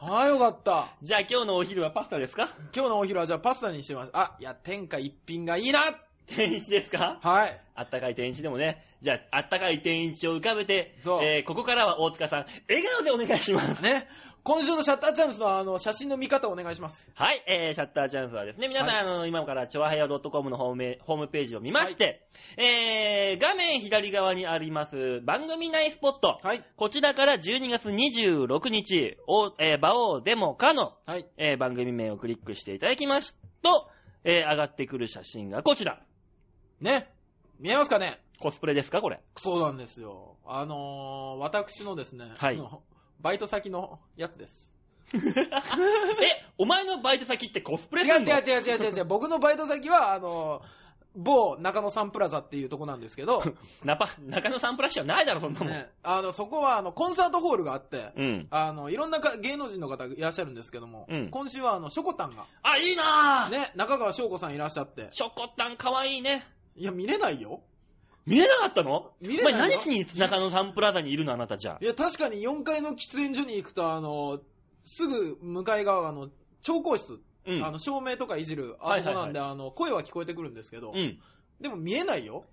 ああ、よかった。じゃあ今日のお昼はパスタですか？今日のお昼はじゃあパスタにしてました。あ、いや、天下一品がいいな天一ですか？はい。あったかい天一でもね。じゃあ、あったかい天一を浮かべて、そうえーここからは大塚さん、笑顔でお願いします。ね。今週のシャッターチャンスのあの、写真の見方お願いします。はい、えー、シャッターチャンスはですね、皆さん、はいあの、今から、チョアヘア .com のホームホームページを見まして、えー、画面左側にあります、番組内スポット、はい。こちらから12月26日、おえー、馬王デモかの、はい。えー番組名をクリックしていただきますと、えー上がってくる写真がこちら。ね。見えますかね？コスプレですかこれ？そうなんですよ。あのー、私のですね、はいあのバイト先のやつです。え、お前のバイト先ってコスプレするの？違う違う違う違う違う。僕のバイト先は、あのー、某中野サンプラザっていうとこなんですけど、ナパ、中野サンプラッシュはないだろ、そんなもん。ね、あの、そこはあの、コンサートホールがあって、うん。あの、いろんなか芸能人の方いらっしゃるんですけども、うん今週はあの、ショコタンが、あ、いいなぁ、ね、中川翔子さんいらっしゃって、ショコタンかわいいね。いや、見れないよ。見れなかったの？見れないよお前何しに中野サンプラザにいるのあなたじゃあ？いや、確かに4階の喫煙所に行くと、あの、すぐ向かい側が、あの、調光室、うん。あの、照明とかいじる、あはいはいはいそこなんで、あの、声は聞こえてくるんですけど、うん。でも見えないよ。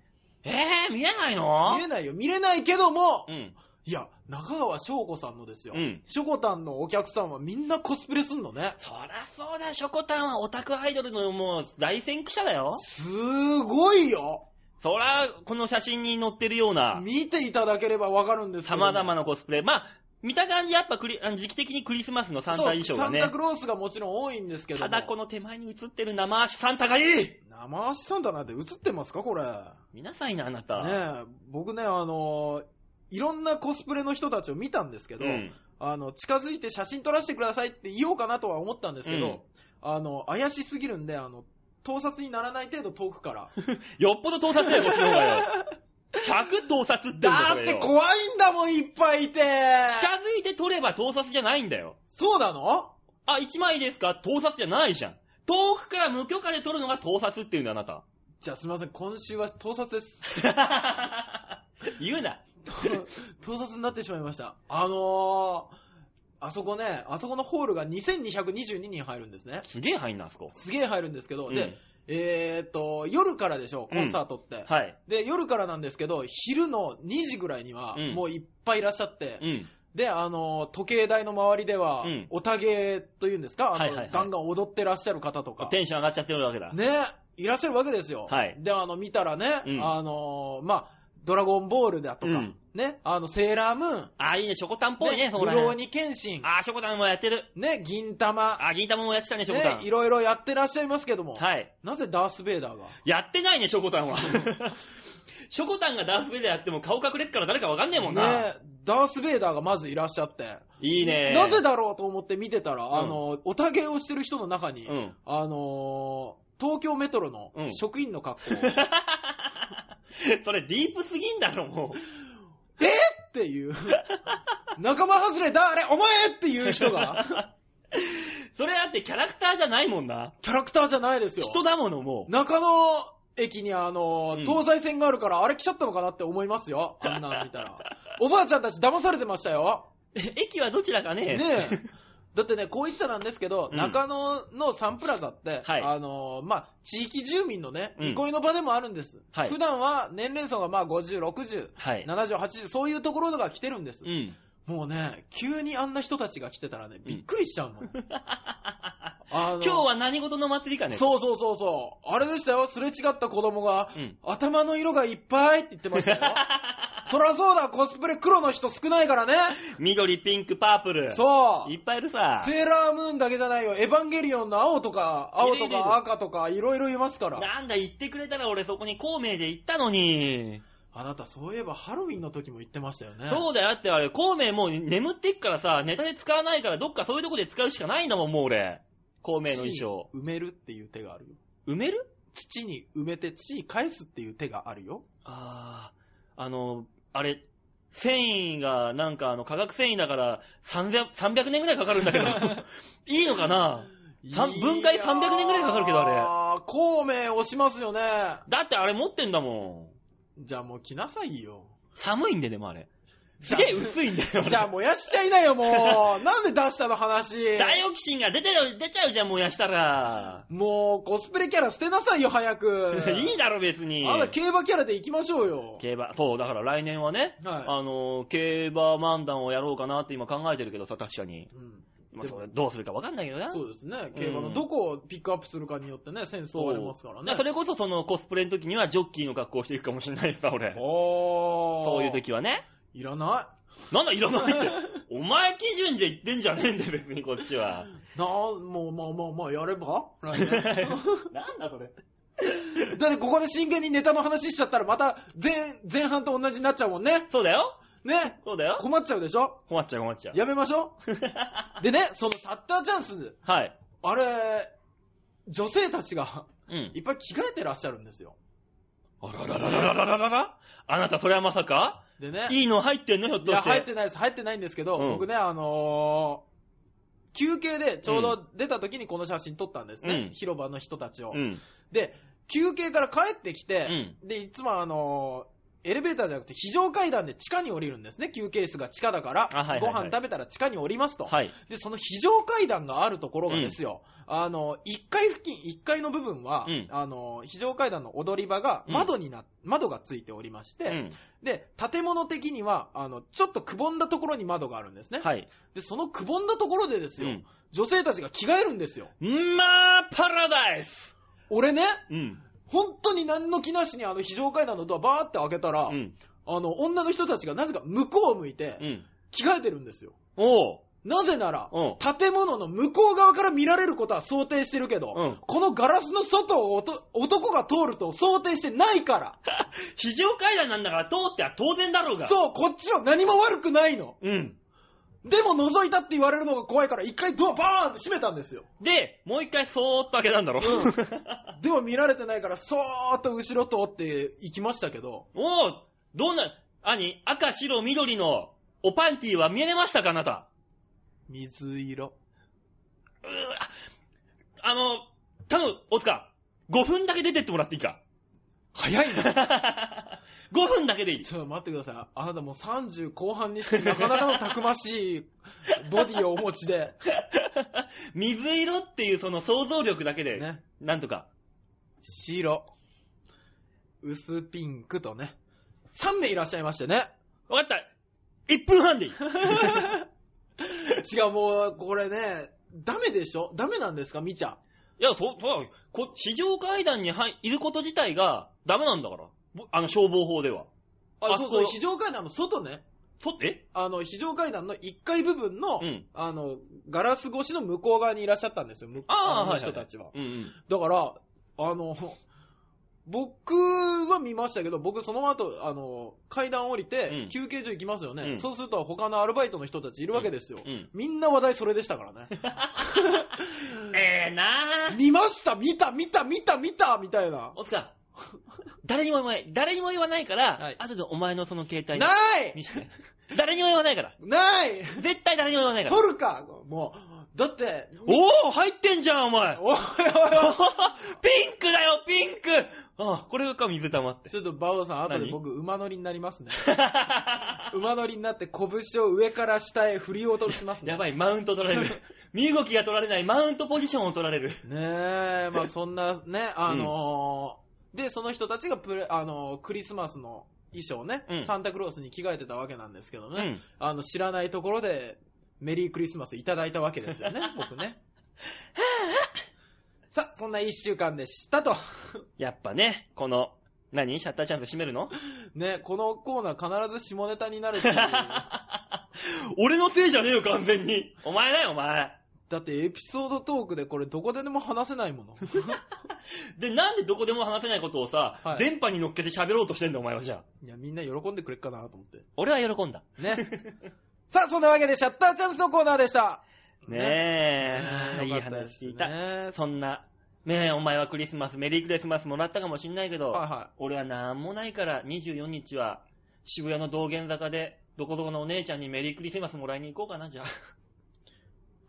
えー、見えないの？見えないよ。見れないけども、うん。いや、中川翔子さんのですよ。うんしょこたんのお客さんはみんなコスプレすんのね。そらそうだよ、ショコタンはオタクアイドルのもう大先駆者だよ。すごいよ。そら、この写真に載ってるような、見ていただければわかるんですけど様々なコスプレ。まあ、見た感じやっぱクリあの時期的にクリスマスのサンタ衣装がねサンタ。クロースがもちろん多いんですけども。ただこの手前に映ってる生足サンタがいい生足サンタなんて映ってますかこれ。ね見なさいな、あなた。え、僕ね、あのいろんなコスプレの人たちを見たんですけど、うん。あの、近づいて写真撮らせてくださいって言おうかなとは思ったんですけど、うんあの、怪しすぎるんで、あの、盗撮にならない程度遠くから。よっぽど盗撮だよ、こっちの方がよ。100盗撮ってんだよ、だって怖いんだもん、いっぱいいて。近づいて撮れば盗撮じゃないんだよ。そうなの？あ、1枚ですか？盗撮じゃないじゃん。遠くから無許可で撮るのが盗撮っていうんだよ、あなた。じゃあすみません、今週は盗撮です。言うな。盗撮になってしまいました。あのー、あそこね、あそこのホールが2222人入るんですね。すげえ入んな、あそこ。すげえ入るんですけど、うんで、えーっと、夜からでしょ、コンサートって。はい。で、夜からなんですけど、昼の2時ぐらいにはうん、もういっぱいいらっしゃって、うん。で、あの、時計台の周りでは、うんおたげというんですか、あの、はいはいはいガンガン踊ってらっしゃる方とか、テンション上がっちゃってるわけだ。ね、いらっしゃるわけですよ。はいで、あの、見たらね、うんあの、まあ、ドラゴンボールだとか、うんね、あの、セーラームーン、あ、いいね、ショコタンっぽいね、そこら辺ブローニケンシン、あ、ショコタンもやってる。ね、銀玉、あ、銀玉もやってたね、ショコタン。ね、いろいろやってらっしゃいますけども、はい。なぜダース・ベイダーが？やってないね、ショコタンは。ショコタンがダースベイダーやっても顔隠れっから誰かわかんねえもんな。ね、ダース・ベイダーがまずいらっしゃって、いいね。なぜだろうと思って見てたら、んあの、おたげをしてる人の中に、うん。あのー東京メトロのうん職員の格好、それディープすぎんだろ、もう。っていう、仲間外れ誰お前？っていう人が、それだってキャラクターじゃないもんな。キャラクターじゃないですよ。人だもの、もう。中野駅にあの、うん東西線があるから、あれ来ちゃったのかなって思いますよ。あんなの見たら。おばあちゃんたち騙されてましたよ。駅はどちらかね。ねえ。だってね、こう言っちゃなんですけど、うん中野のサンプラザって、はいあのまあ、地域住民のね、うん憩いの場でもあるんです。はい普段は年齢層がまあ50、60、はい。70、80、そういうところが来てるんです。うん。もうね、急にあんな人たちが来てたらね、びっくりしちゃうの。あの今日は何事の祭りかね。そうそうそうそう。あれでしたよ、すれ違った子供が、うん。頭の色がいっぱいって言ってましたよ。そらそうだ、コスプレ黒の人少ないからね。緑、ピンク、パープル。そう。いっぱいいるさ。セーラームーンだけじゃないよ。エヴァンゲリオンの青とか、青といるいるいるか赤とか、いろいろいますから。なんだ、言ってくれたら俺そこに孔明で行ったのに。あなた、そういえばハロウィンの時も言ってましたよね。そうだよ、だってあれ、孔明もう眠ってっからさ、ネタで使わないからどっかそういうとこで使うしかないんだもん、もう俺。孔明の衣装。埋めるっていう手があるよ。埋める？土に埋めて土に返すっていう手があるよ。あー、あの、あれ、繊維が、なんかあの、化学繊維だから、300, 300年ぐらいかかるんだけど、いいのかな？さん分解300年ぐらいかかるけどあれあれ。孔明押しますよね。だってあれ持ってんだもん。じゃあもう来なさいよ。寒いんででもあれ。すげえ薄いんだよ。じゃあ燃やしちゃいなよ、もう。なんで出したの話。ダイオキシンが出てる出ちゃうじゃん、燃やしたら。もうコスプレキャラ捨てなさいよ、早く。いいだろ、別に。あなた競馬キャラで行きましょうよ。競馬、そう、だから来年はね、はいあの、競馬漫談をやろうかなって今考えてるけどさ、確かに。うんまあ、それどうするかわかんないけどな。そうですね。競馬のどこをピックアップするかによってね、センス問われますからね。それこそそのコスプレの時にはジョッキーの格好をしていくかもしれないさ、俺。おー。そういう時はね。いらななんだ、いらないって。お前基準じゃ言ってんじゃねえんだよ、別にこっちは。い。なあ、もう、まあまあまあ、やれば？来 年なんだ、それ。だってここで真剣にネタの話しちゃったらまた前、前半と同じになっちゃうもんね。そうだよ。ね。そうだよ。困っちゃうでしょ？困っちゃう、困っちゃう。やめましょう。でね、そのサッターチャンス、はい。あれ、女性たちがうん。いっぱい着替えてらっしゃるんですよ。あららららららららあなた、それはまさかでね。いいの入ってんのひょっいや、として。入ってないです。入ってないんですけど、うん僕ね、あのー休憩でちょうど出た時にこの写真撮ったんですね。うん広場の人たちを。うん。で、休憩から帰ってきて、で、いつもあのーエレベーターじゃなくて非常階段で地下に降りるんですね。休憩室が地下だから、あはいはいはいご飯食べたら地下に降りますと。はい。で、その非常階段があるところがですよ、あの、1階付近、1階の部分は、うんあの、非常階段の踊り場がうん窓にな、窓がついておりまして、うん。で、建物的には、あの、ちょっとくぼんだところに窓があるんですね。はい。で、そのくぼんだところでですよ、うん女性たちが着替えるんですよ。まあ、パラダイス俺ね、うん。本当に何の気なしにあの非常階段のドアバーって開けたら、うん。あの、女の人たちがなぜか向こうを向いてうん。着替えてるんですよ。おう。なぜなら、うん建物の向こう側から見られることは想定してるけど、うんこのガラスの外をおと男が通ると想定してないから。非常階段なんだから通っては当然だろうが。そう、こっちは何も悪くないの。う。うん。でも覗いたって言われるのが怖いから、一回ドアバーンって閉めたんですよ。で、もう一回そーっと開けたんだろ。うん でも見られてないから、そーっと後ろ通って行きましたけど、おう、どんな、兄、赤、白、緑のおパンティーは見えましたかあなた？水色。うーああの、頼む、大塚。5分だけ出てってもらっていいか？早いな。5分だけでいい。ちょっと待ってください。あなたもう30後半にしてなかなかのたくましい ボディをお持ちで。水色っていうその想像力だけで、ね。なんとか。白、薄ピンクとね。3名いらっしゃいましてね。わかった。1分半でいい。違う、もう、これね、ダメでしょ？ダメなんですか？みちゃん。いや、そう、そう、こ非常階段に入いること自体がダメなんだから。ぼあの、消防法では。あ、あそうそう、こう非常階段の外ね。と、え？あの、非常階段の1階部分の、うんあの、ガラス越しの向こう側にいらっしゃったんですよ。向ああ、のはい。人たちは。うんうん。だから、あの、僕は見ましたけど、僕その後、あの、階段降りうてん、休憩所行きますよね。うんそうすると他のアルバイトの人たちいるわけですよ。うん。みんな話題それでしたからね。ええなぁ。見ました見た見た見た見たみたいな。大塚、誰にも言わない。誰にも言わないから、はい後でお前のその携帯ない見。誰にも言わないから。ない絶対誰にも言わないから。取るか？もう、だって、おお入ってんじゃん、お前。おいおいおい ピンクだよ、ピンクあこれが水玉って。ちょっとバオさん、後で何？僕馬乗りになりますね。馬乗りになって拳を上から下へ振り落としますね。やばい、マウント取られる。身動きが取られない、マウントポジションを取られる。ねえ、まあそんなね、あのーで、その人たちがプレ、あのークリスマスの衣装ね、うんサンタクロースに着替えてたわけなんですけどね、うん。あの、知らないところで、メリークリスマスいただいたわけですよね、僕ね。さあ、そんな一週間でしたと。やっぱね、この、何？シャッターチャンプ閉めるの？ね、このコーナー必ず下ネタになるっていう。俺のせいじゃねえよ、完全に。お前だよ、お前。だってエピソードトークでこれどこででも話せないもの。で、なんでどこでも話せないことをさ、はい電波に乗っけて喋ろうとしてんだ、お前はじゃあ。いや、みんな喜んでくれっかなと思って。俺は喜んだ。ね。さあ、そんなわけでシャッターチャンスのコーナーでした。ねえ、いい話聞いた。ねそんな、ねえ、お前はクリスマス、メリークリスマスもらったかもしんないけど、はいは俺はなんもないから、24日は渋谷の道玄坂で、どこどこのお姉ちゃんにメリークリスマスもらいに行こうかな、じゃい。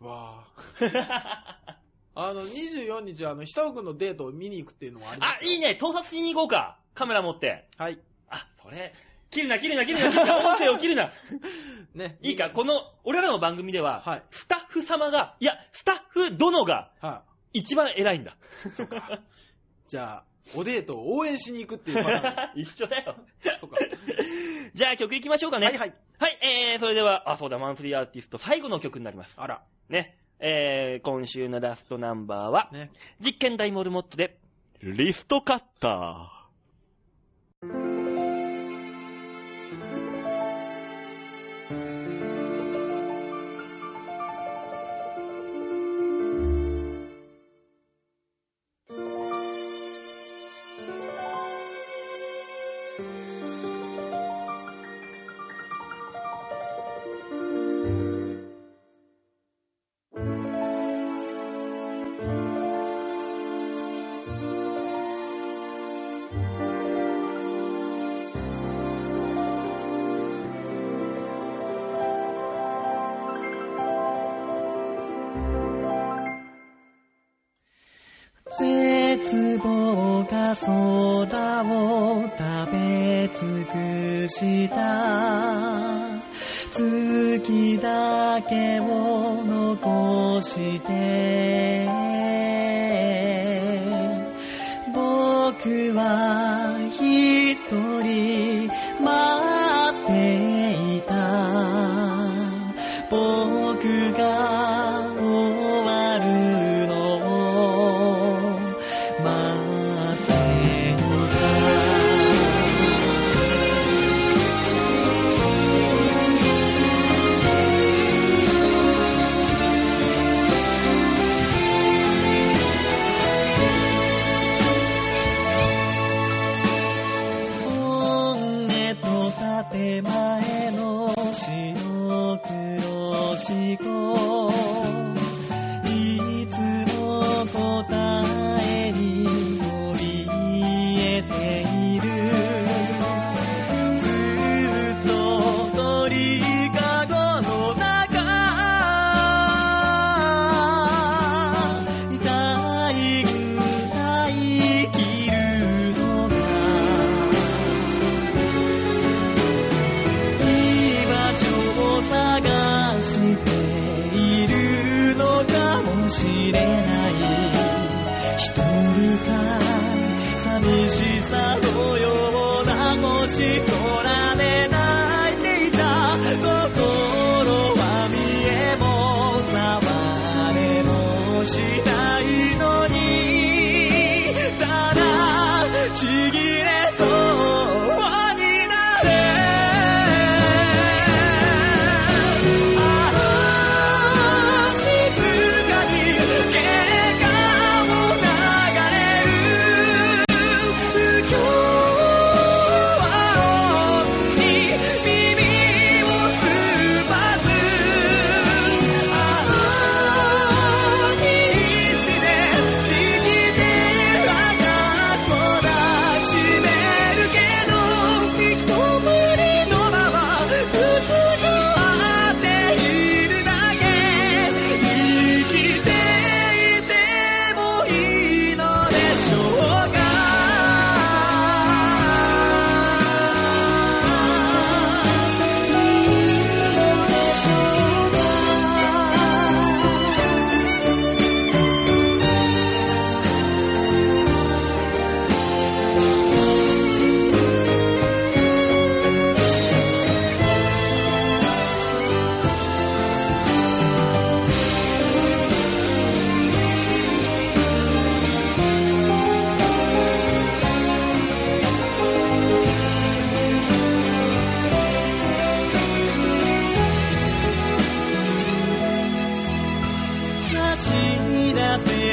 わあ。あ。あの、24日はあの、久尾くんのデートを見に行くっていうのもありますあ、いいね、盗撮しに行こうか。カメラ持って。はい。あ、それ、切るな、切るな、切るな、音声を切るな。ね。いいか、この、俺らの番組では、はいスタッフ様が、いや、スタッフ殿がは一番偉いんだ。い。そうか。じゃあ、おデートを応援しに行くっていうパターン 一緒だよ。そうか。じゃあ曲行きましょうかね。はいはい。はい、えー、それでは、あ、そうだ、マンスリーアーティスト最後の曲になります。あら。ね。えー、今週のラストナンバーは、ね。実験台モルモットで、リストカッタ絶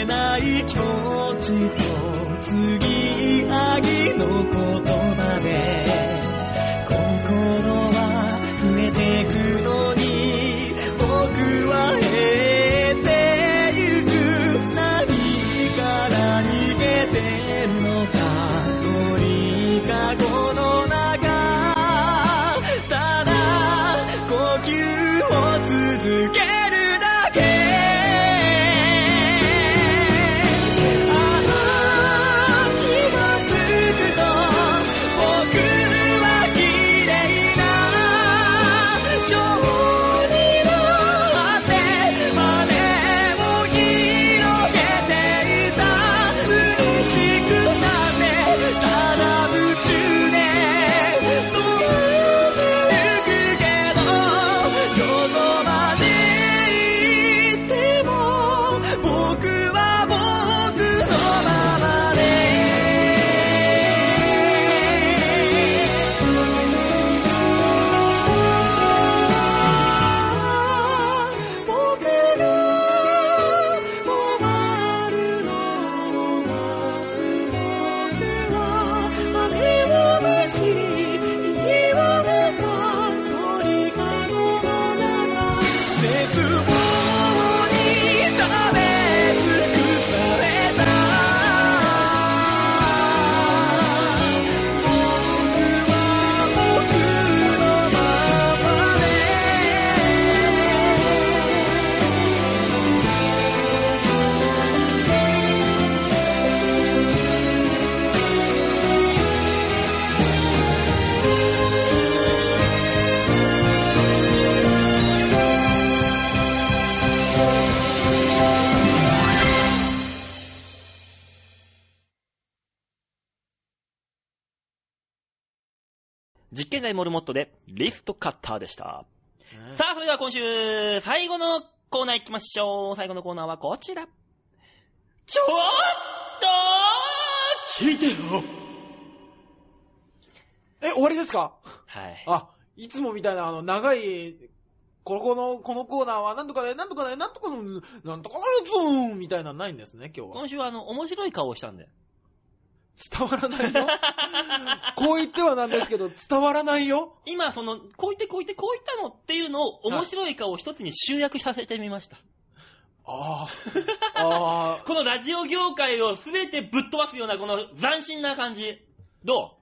れない境地と継ぎはぎの言葉で。モルモットでリストカッターでした。ねさあ、それでは今週、最後のコーナー行きましょう。最後のコーナーはこちら。ちょっと聞いてよえ、終わりですか？はい。あ、いつもみたいな、あの、長い、ここの、このコーナーは、なんとかで、なんとかで、なんとかの、なんとかのゾーンみたいなのないんですね、今日は。今週はあの、面白い顔をしたんで。伝わらないよ。こう言ってはなんですけど、伝わらないよ。今、その、こう言ってこう言ってこう言ったのっていうのを面白い顔を一つに集約させてみました。ああ、あ このラジオ業界を全てぶっ飛ばすようなこの斬新な感じ。ど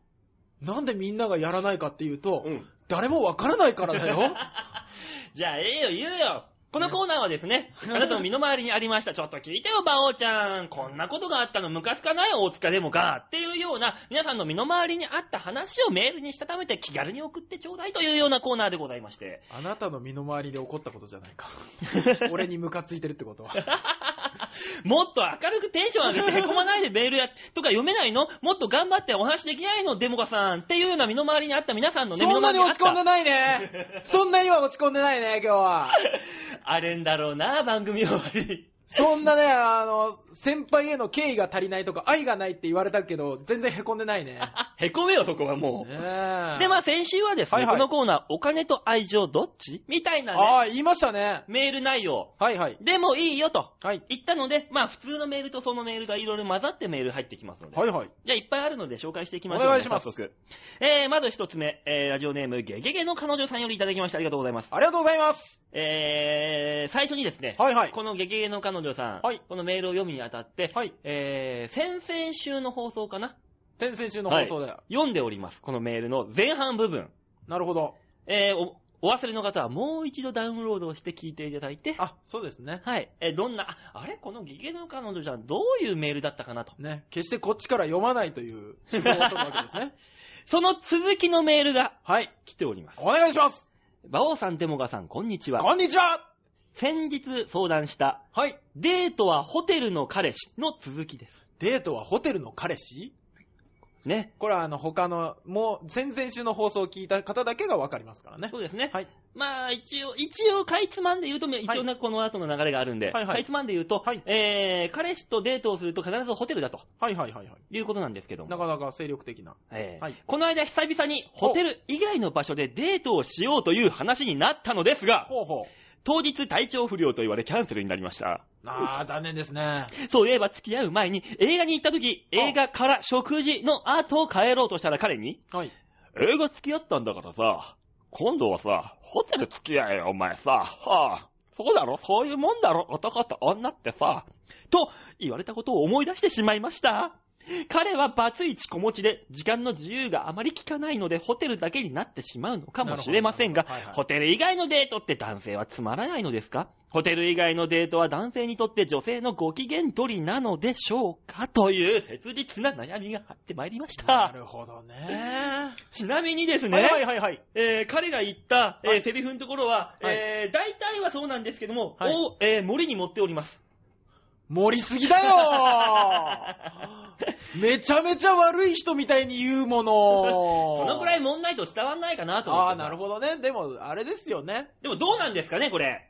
あ、なんでみんながやらないかっていうと、ううん。誰もわからないからだよ。じゃあ、ええよ、言うよ。このコーナーはですね、あなたの身の回りにありました。ちょっと聞いてよ、馬王ちゃん。こんなことがあったのムカつかない大塚でもか。っていうような、皆さんの身の回りにあった話をメールにしたためて気軽に送ってちょうだいというようなコーナーでございまして。あなたの身の回りで起こったことじゃないか。俺にムカついてるってことは。もっと明るくテンション上げて凹まないでメールや、とか読めないの？もっと頑張ってお話できないの？デモカさんっていうような身の回りにあった皆さんのね、そんなに落ち込んでないね。そんなには落ち込んでないね、今日は。あれんだろうな、番組終わり。そんなね、あの、先輩への敬意が足りないとか愛がないって言われたけど、全然凹んでないね。へこめよ、そこはもう。ねえで、まあ先週はですね、はいはいこのコーナー、お金と愛情どっち？みたいなね、ああ、言いましたね。メール内容。はいはい。でもいいよとはい。言ったので、まあ普通のメールとそのメールがいろいろ混ざってメール入ってきますので。はいはい。じゃあいっぱいあるので紹介していきましょう、ね。お願いします早速。えー、まず一つ目、えー、ラジオネーム、ゲゲゲの彼女さんよりいただきました。ありがとうございます。ありがとうございます。えー、最初にですね、はいはい。このゲゲゲの彼女さん、はいこのメールを読むにあたって、はい。えー、先々週の放送かな？先々週の放送だよ。読んでおります。このメールの前半部分。なるほど。えー、お、お忘れの方はもう一度ダウンロードをして聞いていただいて、あ、そうですね。はい。えーどんな、ああれ？このゲゲゲの彼女じゃん、どういうメールだったかなと。ね。決してこっちから読まないという手法を取るわけですね。その続きのメールがはい。来ております。お願いします。馬王さん、デモガさん、こんにちは。こんにちは先日相談した、はい。デートはホテルの彼氏の続きです。デートはホテルの彼氏？ね。これはあの他の、もう先々週の放送を聞いた方だけがわかりますからねそ。うですね。はい。まあ、一応、一応、かいつまんで言うと、一応ね、この後の流れがあるんで、はいはいかいつまんで言うと、はいえー、彼氏とデートをすると必ずホテルだとはいはいはいはい。いうことなんですけどもなかなか精力的な。えーはいこの間久々にホテル以外の場所でデートをしようという話になったのですが、ほうほう。当日体調不良と言われキャンセルになりました。あー、残念ですね。そういえば付き合う前に映画に行った時、映画から食事の後帰ろうとしたら彼に、はい。映画付き合ったんだからさ、今度はさ、ホテル付き合えよ、お前さ。はあ、そうだろ？そういうもんだろ？男と女ってさ。と言われたことを思い出してしまいました。彼はバツイチ子持ちで、時間の自由があまり効かないので、ホテルだけになってしまうのかもしれませんがはいはい、ホテル以外のデートって男性はつまらないのですか？ホテル以外のデートは男性にとって女性のご機嫌取りなのでしょうか？という切実な悩みがあってまいりましなた。るほどね。ちなみにですね、はいはいはいはい。えー彼が言った、えーはいセリフのところは、はいえー大体はそうなんですけども、はいおえー森に持っております。盛りすぎだよ めちゃめちゃ悪い人みたいに言うもの。そのくらい問題と伝わんないかなと思って。ああ、なるほどね。でも、あれですよね。でもどうなんですかね、これ。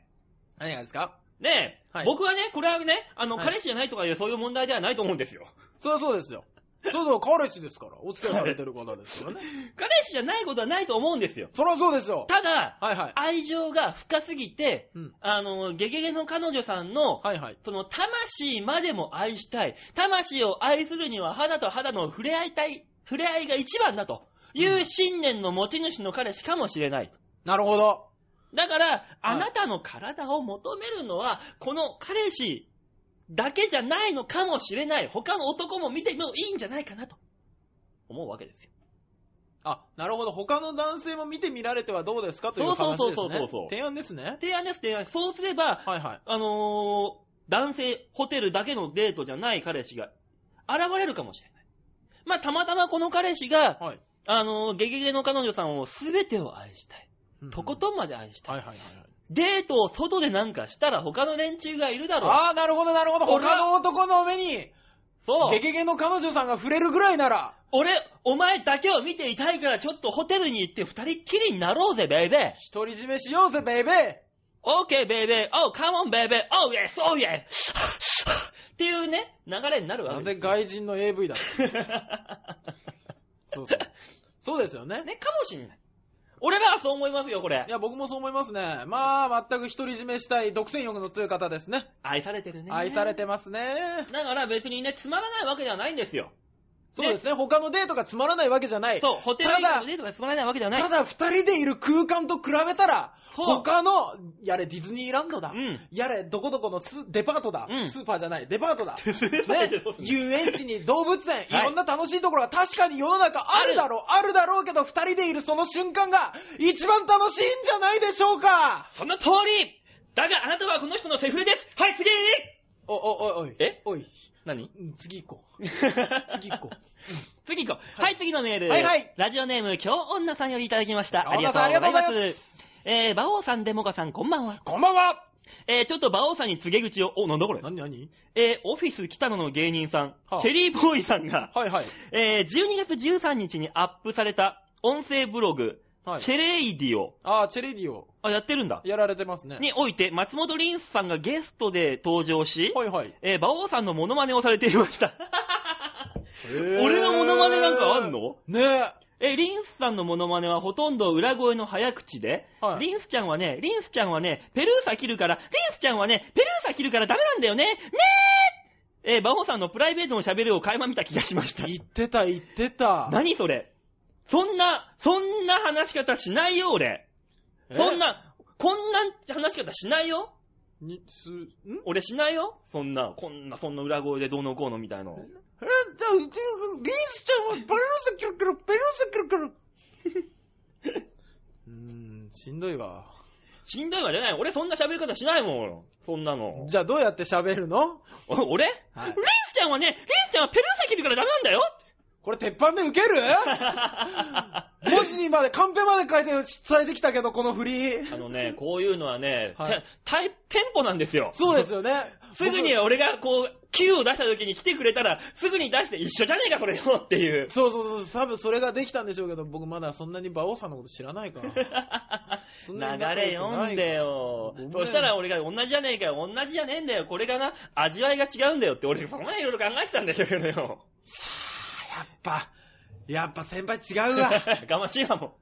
何がですか？ねえ、はい僕はね、これはね、あの、はい彼氏じゃないとかいうそういう問題ではないと思うんですよ。そりゃそうですよ。そうそう、彼氏ですから。お付き合いされてる方ですからね。彼氏じゃないことはないと思うんですよ。そりゃそうですよ。ただ、はいはい。愛情が深すぎて、うん。あの、ゲゲゲの彼女さんの、はいはい。その魂までも愛したい。魂を愛するには肌と肌の触れ合いたい、触れ合いが一番だという信念の持ち主の彼氏かもしれない。なるほど。だから、あなたの体を求めるのは、この彼氏だけじゃないのかもしれない。他の男も見てもいいんじゃないかなと思うわけですよ。あ、なるほど。他の男性も見てみられてはどうですかという話ですね。そうそうそうそうそう提案ですね。提案です、提案です。そうすれば、はいはい。あのー男性、ホテルだけのデートじゃない彼氏が現れるかもしれない。まあ、たまたまこの彼氏が、はい。あのーゲゲゲの彼女さんを全てを愛したい。とことんまで愛したい。はいはいはいはい。デートを外でなんかしたら他の連中がいるだろう。ああ、なるほど、なるほど。俺は他の男の目に、そう。ゲゲゲの彼女さんが触れるぐらいなら、俺、お前だけを見ていたいからちょっとホテルに行って二人っきりになろうぜ、ベイベー。独り占めしようぜ、ベイベー。オーケー、ベイベー。おう、カモン、ベイベー。おう、イェス、おう、イェス。っていうね、流れになるわなぜけです。外人の AV だ そうそう。そうですよね。ね、かもしんない。俺らはそう思いますよ、これい。や、僕もそう思いますね。まあ、全く独り占めしたい独占欲の強い方ですね。愛されてるね。愛されてますね。だから別にね、つまらないわけではないんですよ。そうですね。他のデートがつまらないわけじゃない。そう、ホテル以外のデートがつまらないわけではない。ただ、二人でいる空間と比べたら、他の、やれディズニーランドだ。うん。やれどこどこのスデパートだ、うん。スーパーじゃない、デパートだ。スーパーってどうすんの遊園地に動物園、い。ろんな楽しいところが確かに世の中あるだろう、ある。だろうけど、二人でいるその瞬間が一番楽しいんじゃないでしょうか。その通り。だがあなたはこの人のセフレです。はい、次。お、お、おい、おい。え？おい。何？うん 次行こう。次行こう。次行こう。はい、次のメール。はいはいラジオネーム、京女さんよりいただきました。ありがとう女さんありがとうございま。ございますえー、馬王さん、デモカさん、こんばんは。こんばんはえー、ちょっと馬王さんに告げ口を、お、なんだこれ？何何？えー、オフィス北野の芸人さん、はあチェリーボーイさんが、はいはい。えー、12月13日にアップされた音声ブログ、はいチェレイディオ、あー、チェレディオ、あ、やってるんだ。やられてますね。において、松本凛さんがゲストで登場し、はいはい。えー、馬王さんのモノマネをされていました。俺のモノマネなんかあんの？ねえ、リンスさんのモノマネはほとんど裏声の早口で、はいリンスちゃんはね、リンスちゃんはね、ペルーサ切るから、リンスちゃんはね、ペルーサ切るからダメなんだよね、ねええー、バオさんのプライベートの喋りを垣間見た気がしました。言ってた言ってた。何それ？そんな、そんな話し方しないよ、俺。え？そんな、こんな話し方しないよ。に、す、ん？俺しないよ。そんな、こんな、そんな裏声でどうのこうのみたいの。え、じゃあ、うちのリンスちゃんはペルーサキルキル、ペルーサキルキル。うーん、しんどいわ。しんどいわじゃない。俺そんな喋り方しないもん。そんなの。じゃあどうやって喋るの？お俺、はいリンスちゃんはね、リンスちゃんはペルーサ切るからダメなんだよこれ鉄板で受ける？文字にまで、カンペまで書いて伝えてきたけど、この振り。あのね、こういうのはね、はいてタイテンポなんですよ。そうですよね。すぐに俺がこう、Q を出した時に来てくれたら、すぐに出して一緒じゃねえか、これよっていう。そうそうそう、多分それができたんでしょうけど、僕まだそんなに馬王さんのこと知らないから。流れ読んでよ。そしたら俺が同じじゃねえかよ、同じじゃねえんだよ。これがな、味わいが違うんだよって俺、そこまでいろいろ考えてたんだけどよ。やっぱ、やっぱ先輩違うわ。がましいわもん。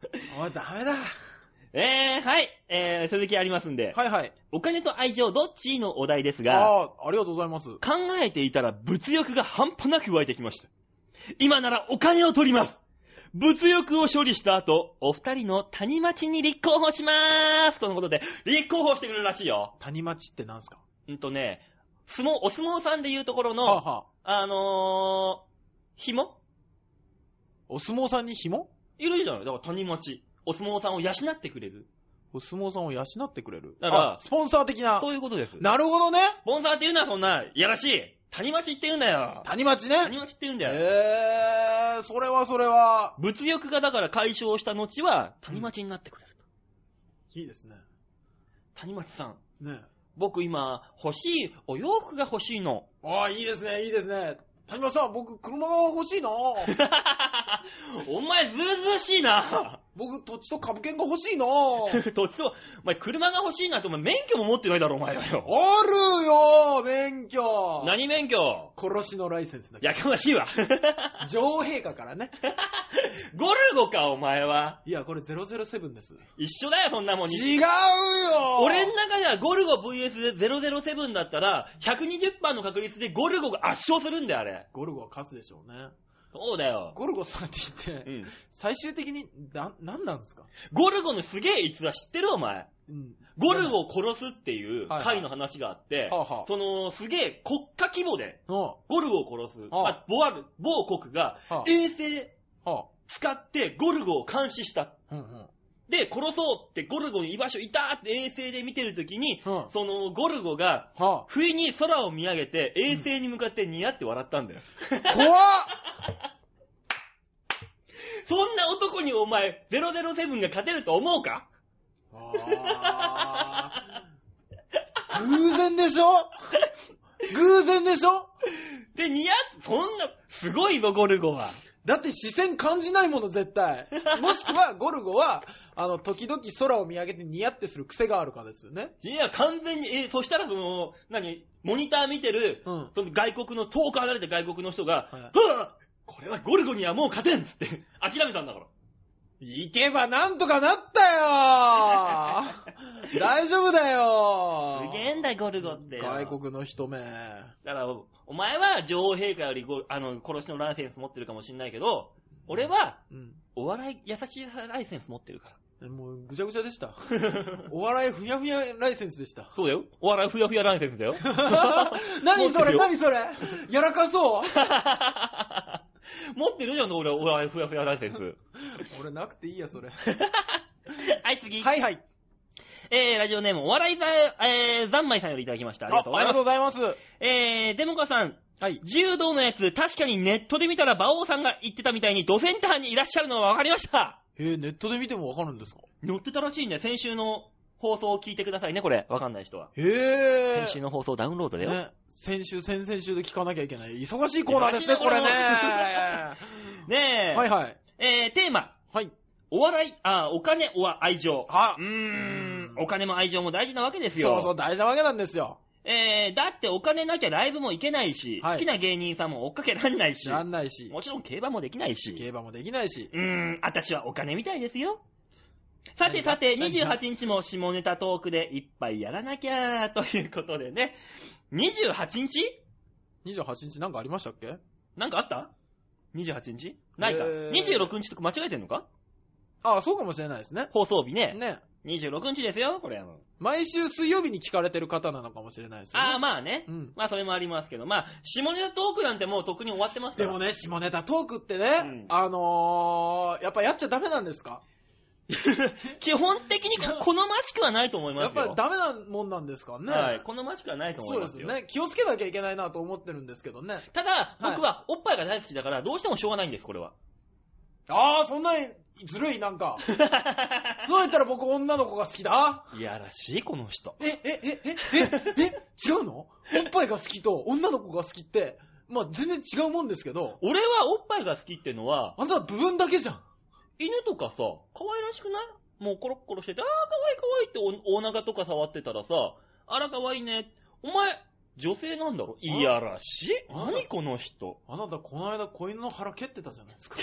おい、ダメだ。えー、はい。えー、続きありますんで。はいはい。お金と愛情どっちのお題ですが、ああ、ありがとうございます。考えていたら物欲が半端なく湧いてきました。今ならお金を取ります物欲を処理した後、お二人の谷町に立候補しまーすとのことで、立候補してくれるらしいよ。谷町ってなんすか？うんとね、相撲、お相撲さんで言うところの、はあ、はあ、あのー、紐？お相撲さんに紐？いるじゃないだから谷町。お相撲さんを養ってくれる。お相撲さんを養ってくれる？だからあスポンサー的な？そういうことです。なるほどね。スポンサーって言うのはそんな、いやらしい。谷町って言うんだよ。谷町ね。谷町って言うんだよ。えー、それはそれは。物欲がだから解消した後は、谷町になってくれると。いいですね。谷町さん、ね僕今、欲しい、お洋服が欲しいの。ああ、いいですね、いいですね。谷町さん、僕、車が欲しいな お前ずうずうしいな。僕、土地と株券が欲しいな 土地と、お前車が欲しいなって、お前免許も持ってないだろ、お前はよ。あるよ免許何免許？殺しのライセンスだけやかましいわ。女王陛下からね。ゴルゴか、お前は。いや、これ007です。一緒だよ、そんなもん。違うよ俺の中ではゴルゴ VS007 だったら、120%の確率でゴルゴが圧勝するんだよ、あれ。ゴルゴは勝つでしょうね。そうだよ。ゴルゴさんって言って、うん。最終的に、な、なんなんですか？ゴルゴのすげえ逸話知ってるお前。うん。ゴルゴを殺すっていうはいはい回の話があって、はあはあそのすげえ国家規模での、ゴルゴを殺す、はああ某ある某国がはあ衛星は使ってゴルゴを監視した。あ、うんうん。で、殺そうってゴルゴの居場所いたって衛星で見てるときに、うん。そのゴルゴがは不意に空を見上げて衛星に向かってニヤって笑ったんだよ。あ、怖っ！そんな男にお前007が勝てると思うか？あー。偶然でしょ？偶然でしょ？で、似合っ、そんな、すごいぞ、ゴルゴは。だって視線感じないもの、絶対。もしくは、ゴルゴは、あの、時々空を見上げてニヤってする癖があるかですよね。いや、完全に、え、そしたらその、何、モニター見てる、うんその外国の、遠く離れた外国の人が、はいはぁこれはゴルゴにはもう勝てんっつって、諦めたんだから。行けばなんとかなったよ 大丈夫だよすげえんだよ、ゴルゴって。外国の人目。だから、お前は女王陛下よりごあの殺しのライセンス持ってるかもしんないけど、俺はうん。お笑い優しいライセンス持ってるから。もうぐちゃぐちゃでした。お笑いふやふやライセンスでした。そうだよ。お笑いふやふやライセンスだよ。何それ？持ってるよ何それ？やらかそう？持ってるじゃん、俺、お笑いふやふやライセンス。俺なくていいや、それ。はい、次。はいはい。えー、ラジオネーム、お笑いざ、えー、ざんまいさんよりいただきました。ありがとうございます。ございます。えー、デモカさん、はい。柔道のやつ、確かにネットで見たら馬王さんが言ってたみたいにドセンターにいらっしゃるのは分かりました。えー、ネットで見てもわかるんですか？乗ってたらしいんで、先週の放送を聞いてくださいね、これ。分かんない人は。へえ。先週の放送ダウンロードだよ。ね、先週、先々週で聞かなきゃいけない。忙しいコーナーですね、これね。ねえ。はいはい。えー、テーマ。はい。お笑い、あ、お金、お愛情。あうーん、お金も愛情も大事なわけですよ。そうそう、大事なわけなんですよ。えー、だってお金なきゃライブも行けないし、はい好きな芸人さんも追っかけらんないし、やんないし、もちろん競馬もできないし、競馬もできないし。うーん、私はお金みたいですよ。さてさて、何が？28日も下ネタトークで一杯やらなきゃーということでね。28日？28日なんかありましたっけ？なんかあった ?28 日？ないか。えー26日とか間違えてんのか？ああ、そうかもしれないですね。放送日ね。ね。26日ですよ、これはもう。毎週水曜日に聞かれてる方なのかもしれないですよね。ああ、まあね。うんまあそれもありますけど、まあ、下ネタトークなんてもうとっくに終わってますから。でもね、下ネタトークってね、うんあのー、やっぱやっちゃダメなんですか？基本的に好ましくはないと思いやっますよ。ぱりダメなもんなんですかね？はい。好ましくはないと思そいうまよ。ですすよね。気をつけなきゃいけないなと思ってるんですけどね。ただ、僕はおっぱいが大好きだから、どうしてもしょうがないんです、これは。ああ、そんなにずるい、なんか。そうやったら僕女の子が好きだ？いやらしい、この人。え、え、え、え、え、え、違うの？おっぱいが好きと女の子が好きって、まあ全然違うもんですけど、俺はおっぱいが好きってのは、あんたは部分だけじゃん。犬とかさ、可愛らしくない？もうコロッコロしてて、あー可愛い可愛いっておお腹とか触ってたらさ、あら可愛いね。お前、女性なんだろ？いやらしい。あ何この人？あなたこの間子犬の腹蹴ってたじゃないですか。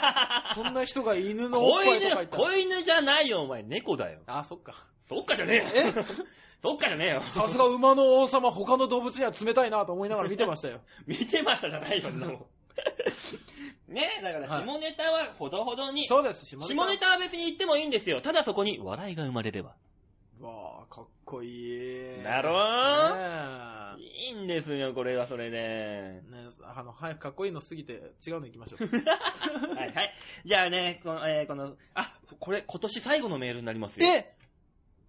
そんな人が犬のおっ子ぱいとか言っ犬、たら。子犬じゃないよ、お前。猫だよ。あ、そっか。そっかじゃねえよ。え？そっかじゃねえよ。さすが馬の王様、他の動物には冷たいなと思いながら見てましたよ。見てましたじゃないよ、そんなもんねだからはい下ネタはほどほどに、そうです、下下ネタは別に言ってもいいんですよ。ただそこに笑いが生まれれば。わあ、かっこいい。だろねいいんですよ、これはそれで。え。ねえあの、早くかっこいいの過ぎて違うの行きましょう。はいはい。じゃあね、この、えーこの、あ、これ今年最後のメールになりますよ。え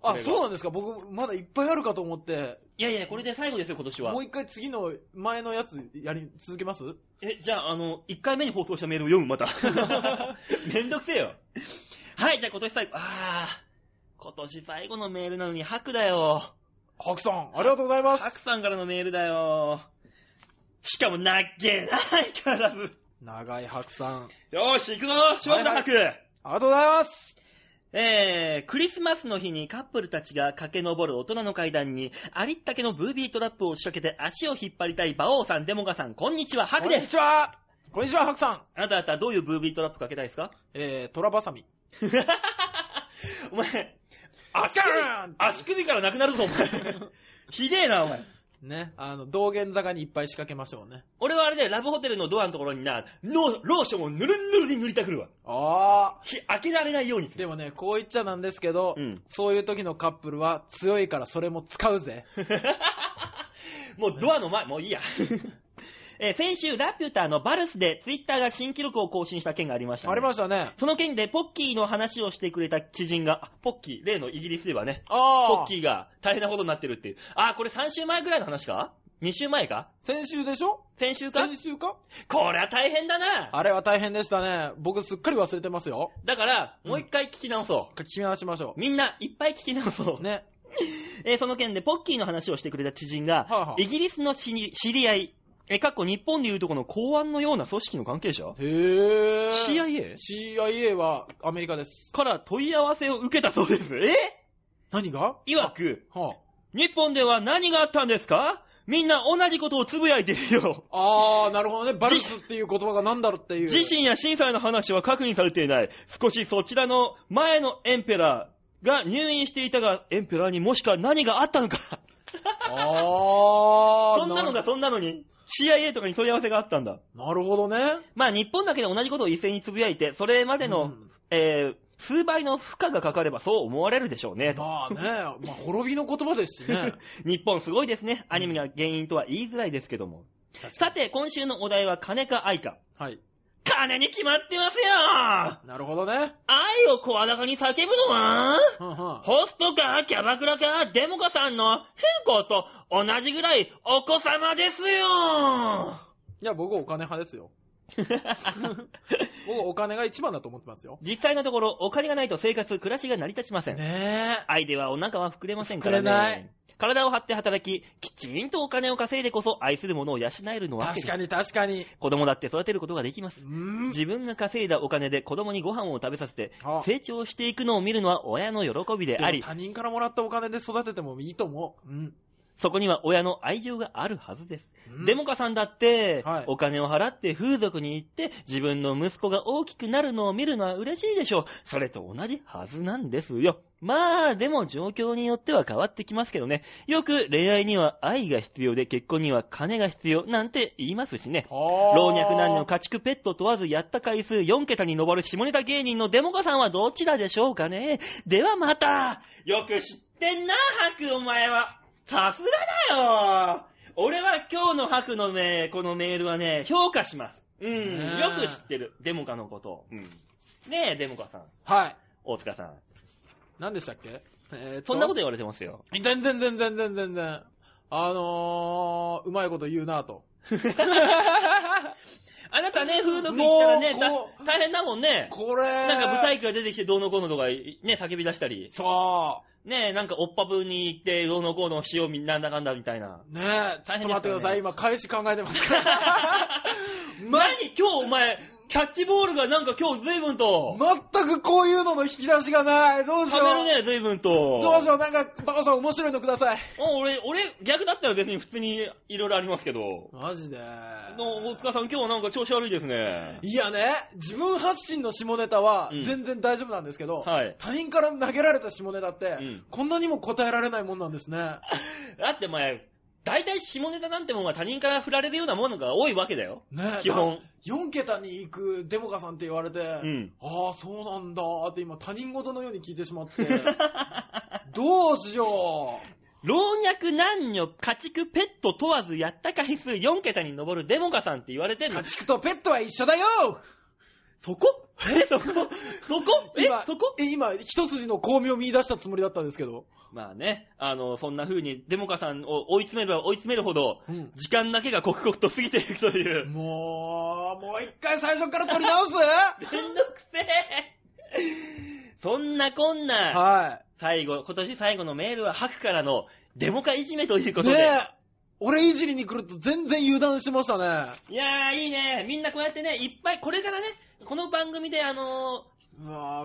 あ、そうなんですか？僕、まだいっぱいあるかと思って、いやいや、これで最後ですよ、今年はもう。一回次の前のやつやり続けます？え、じゃあ、あの、1回目に放送したメールを読む、また。めんどくせえよ。はい、じゃあ今年最後、あー、今年最後のメールなのに白だよ。ハクさん、ありがとうございま白す。さんからのメールだよ。しかも、なっけないからず。長いハクさん、よーし、行くぞ勝負だ、はいはい白、ありがとうございます。えー、クリスマスの日にカップルたちが駆け上る大人の階段に、ありったけのブービートラップを仕掛けて足を引っ張りたい馬王さん、デモガさん、こんにちは、ハクこんにです。ちは。こんにちは、ハクさん。あなた方はどういうブービートラップかけたいですか？えー、トラバサミ。お前、足首ガーン足首からなくなるぞ、お前。ひでえな、お前。ね、あの、道玄坂にいっぱい仕掛けましょうね。俺はあれでラブホテルのドアのところにな、ロローションをぬるんぬるに塗りたくるわ。あひ開けられないように。でもね、こう言っちゃなんですけど、うんそういう時のカップルは強いからそれも使うぜ。もうドアの前、もういいや。えー先週、ラピュタのバルスでツイッターが新記録を更新した件がありました、ね。ありましたね。その件でポッキーの話をしてくれた知人が、あポッキー、例のイギリスではね、あポッキーが大変なことになってるっていう。あー、これ3週前ぐらいの話か ?2 2週前か？先週でしょ？先週か？先週か？こりゃ大変だな。あれは大変でしたね。僕すっかり忘れてますよ。だから、うんもう一回聞き直そう。聞き直しましょ。みんないっぱい聞き直そうう。ね。えーその件でポッキーの話をしてくれた知人が、はいはいイギリスの知り合い、え、かっこ日本でいうとこの公安のような組織の関係者？へぇー。CIA? CIA はアメリカです。から問い合わせを受けたそうです。え？何が？いわく、は日本では何があったんですか？みんな同じことをつぶやいてるよ。あ、あー、なるほどね。バルスっていう言葉が何だろうっていう。自身や震災の話は確認されていない。少しそちらの前のエンペラーが入院していたが、エンペラーにもしか何があったのか。あー。そんなのがそんなのに、CIA とかに問い合わせがあったんだ。なるほどね。まあ日本だけで同じことを一斉につぶやいて、それまでの、うんえー数倍の負荷がかかればそう思われるでしょうね。とまあね、まあ滅びの言葉ですしね。日本すごいですね。アニメが原因とは言いづらいですけども。さて、今週のお題は金か愛か。はい。金に決まってますよなるほどね。愛を声高に叫ぶのははホストか、キャバクラか、デモカさんの変更と同じぐらいお子様ですよいや、僕お金派ですよ。僕お金が一番だと思ってますよ。実際のところ、お金がないと生活、暮らしが成り立ちません。ねえ。愛ではお腹は膨れませんからね。膨れない体を張って働き、きちんとお金を稼いでこそ愛するものを養えるのわけです。確かに確かに。子供だって育てることができますう。ん。自分が稼いだお金で子供にご飯を食べさせてあ、成長していくのを見るのは親の喜びであり、他人からもらったお金で育ててもいいと思う。うん。そこには親の愛情があるはずです。うんデモカさんだって、はいお金を払って風俗に行って自分の息子が大きくなるのを見るのは嬉しいでしょう。それと同じはずなんですよ。まあ、でも状況によっては変わってきますけどね。よく恋愛には愛が必要で結婚には金が必要なんて言いますしね。老老若男女家畜ペット問わずやった回数4桁に上る下ネタ芸人のデモカさんはどちらでしょうかねではまたよく知ってんな、ハクお前は。さすがだよ俺は今日のハクのね、このメールはね、評価します。うん、よく知ってる。デモカのことを。うん。ねえ、デモカさん。はい。大塚さん。何でしたっけ？えーとそんなこと言われてますよ。全然全然全然全然。あのー、うまいこと言うなと。あなたね、風俗行ったらね、だもうこう大変だもんね。これ。なんかブサイクが出てきてどうのこうのとか、ね、叫び出したり。そねえ、なんかおっぱぶに行って、どうのこうのしようみんななんだかんだみたいな。う。ねえ、ちょっと待ってください。今、返し考えてますから。何？今日お前、キャッチボールがなんか今日随分と、全くこういうのの引き出しがない。どうしよう。食べるね、随分と。どうしよう。なんか、バカさん面白いのください。お俺、俺、逆だったら別に普通にいろいろありますけど。マジで。の大塚さん今日はなんか調子悪いですね。いやね、自分発信の下ネタはうん全然大丈夫なんですけど、はい他人から投げられた下ネタって、んこんなにも答えられないもんなんですね。だってお前、大体下ネタなんてもんは他人から振られるようなものが多いわけだよ。ね基本。4桁に行くデモカさんって言われて、んああ、そうなんだって今他人事のように聞いてしまって、どうしよ老若男女、家畜、ペット問わずやった回数4桁に上るデモカさんって言われてう。んの家。畜とペットは一緒だよそこ？え、そこ？そこ？え？今、そこ？え今、一筋の巧妙を見出したつもりだったんですけど。まあね、あの、そんな風にデモカさんを追い詰めれば追い詰めるほど、うん時間だけが刻々と過ぎていくという。もう、もう一回最初から撮り直す？めんどくせえそんなこんな、は最後、今年最後のメールは白からのデモカいじめというい。ことで。ねえ、俺いじりに来ると全然油断してましたね。いやー、いいね。みんなこうやってね、いっぱい、これからね、この番組であの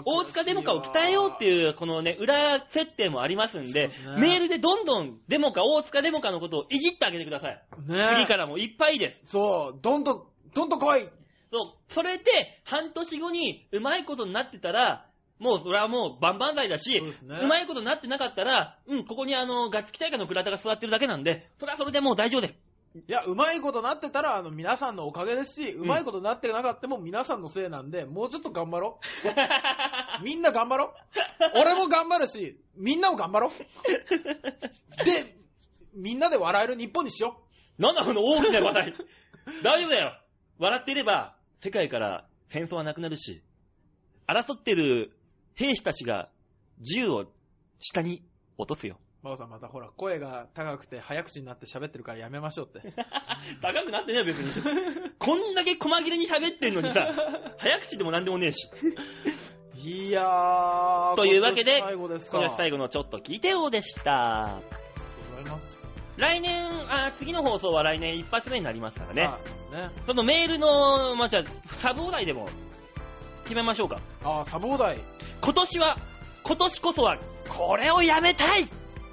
大塚デモカを鍛えようっていう、このね、裏設定もありますんで、ですねメールでどんどんデモカ、大塚デモカのことをいじってあげてください。ね次からもいっぱいです。そう、どんどん、どんどん来いそう、それで、半年後にうまいことになってたら、もうそれはもう万々歳だし、そうねうまいことになってなかったら、うん、ここにあの、ガッツキ大会の倉田が座ってるだけなんで、それはそれでもう大丈夫です。いや、うまいことなってたら、あの、皆さんのおかげですし、うまいことなってなかったも皆さんのせいなんで、もうちょっと頑張ろう。みんな頑張ろう。俺も頑張るし、みんなも頑張ろう。で、みんなで笑える日本にしよなんだこの大きな話題。大丈夫だよ。笑っていれば、世界から戦争はなくなるし、争ってる兵士たちが銃を下に落とすよ。バオさんまたほら、声が高くて早口になって喋ってるからやめましょうって。高くなってねえよ、別に。こんだけ細切れに喋ってんのにさ、早口でもなんでもねえし。いやー、というわけで今年最後のちょっと聞いてよでした。ありがとうございます。来年、あ、次の放送は来年一発目になりますからね。そうですね。そのメールの、まあ、じゃあ、サブお題でも決めましょうか。あー、サボダイ。今年は、今年こそは、これをやめたい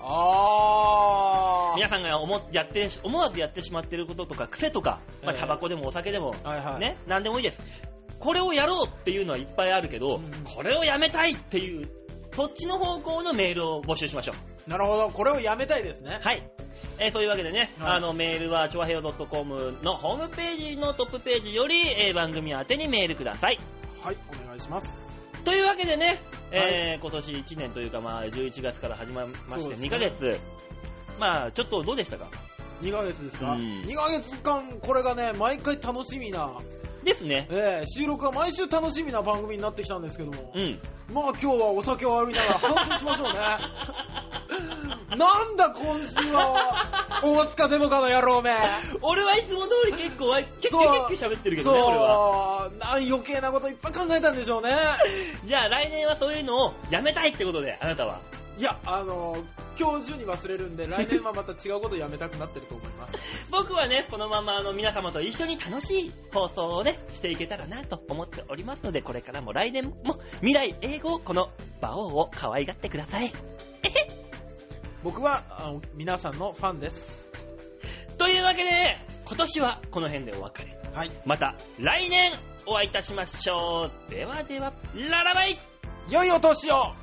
あー。皆さんが思やって、思わずやってしまっていることとか、癖とか、まあ、ええタバコでもお酒でも、はいはい。。ね、なんでもいいです。これをやろうっていうのはいっぱいあるけど、うんこれをやめたいっていう、そっちの方向のメールを募集しましょう。なるほど。これをやめたいですね。はい。えーそういうわけでね、はいあの、メールは、ちょわへよ .com のホームページのトップページより、えー番組宛てにメールください。はい、お願いします。というわけでね、えー今年1年というか、まあ、11月から始まりまして、そうですね。2ヶ月、まあ、ちょっとどうでしたか？2ヶ月ですか、うん ?2 ヶ月間、これがね、毎回楽しみな、ですね。ええ収録が毎週楽しみな番組になってきたんですけども、うん。まあ今日はお酒を浴びながら反省しましょうね。なんだ今週は、大塚デモカの野郎め。俺はいつも通り結構、結構結構喋ってるけどね、俺は。そう、なん余計なこといっぱい考えたんでしょうね。じゃあ来年はそういうのをやめたいってことで、あなたは。いや、あの、今日中に忘れるんで、来年はまた違うことをやめたくなってると思います。僕はね、このままあの皆様と一緒に楽しい放送をね、していけたらなと思っておりますので、これからも来年も未来英語をこの馬王を可愛がってください。僕はあの皆さんのファンです。というわけで、今年はこの辺でお別れ。はい。また来年お会いいたしましょう。ではでは、ララバイ良いお年を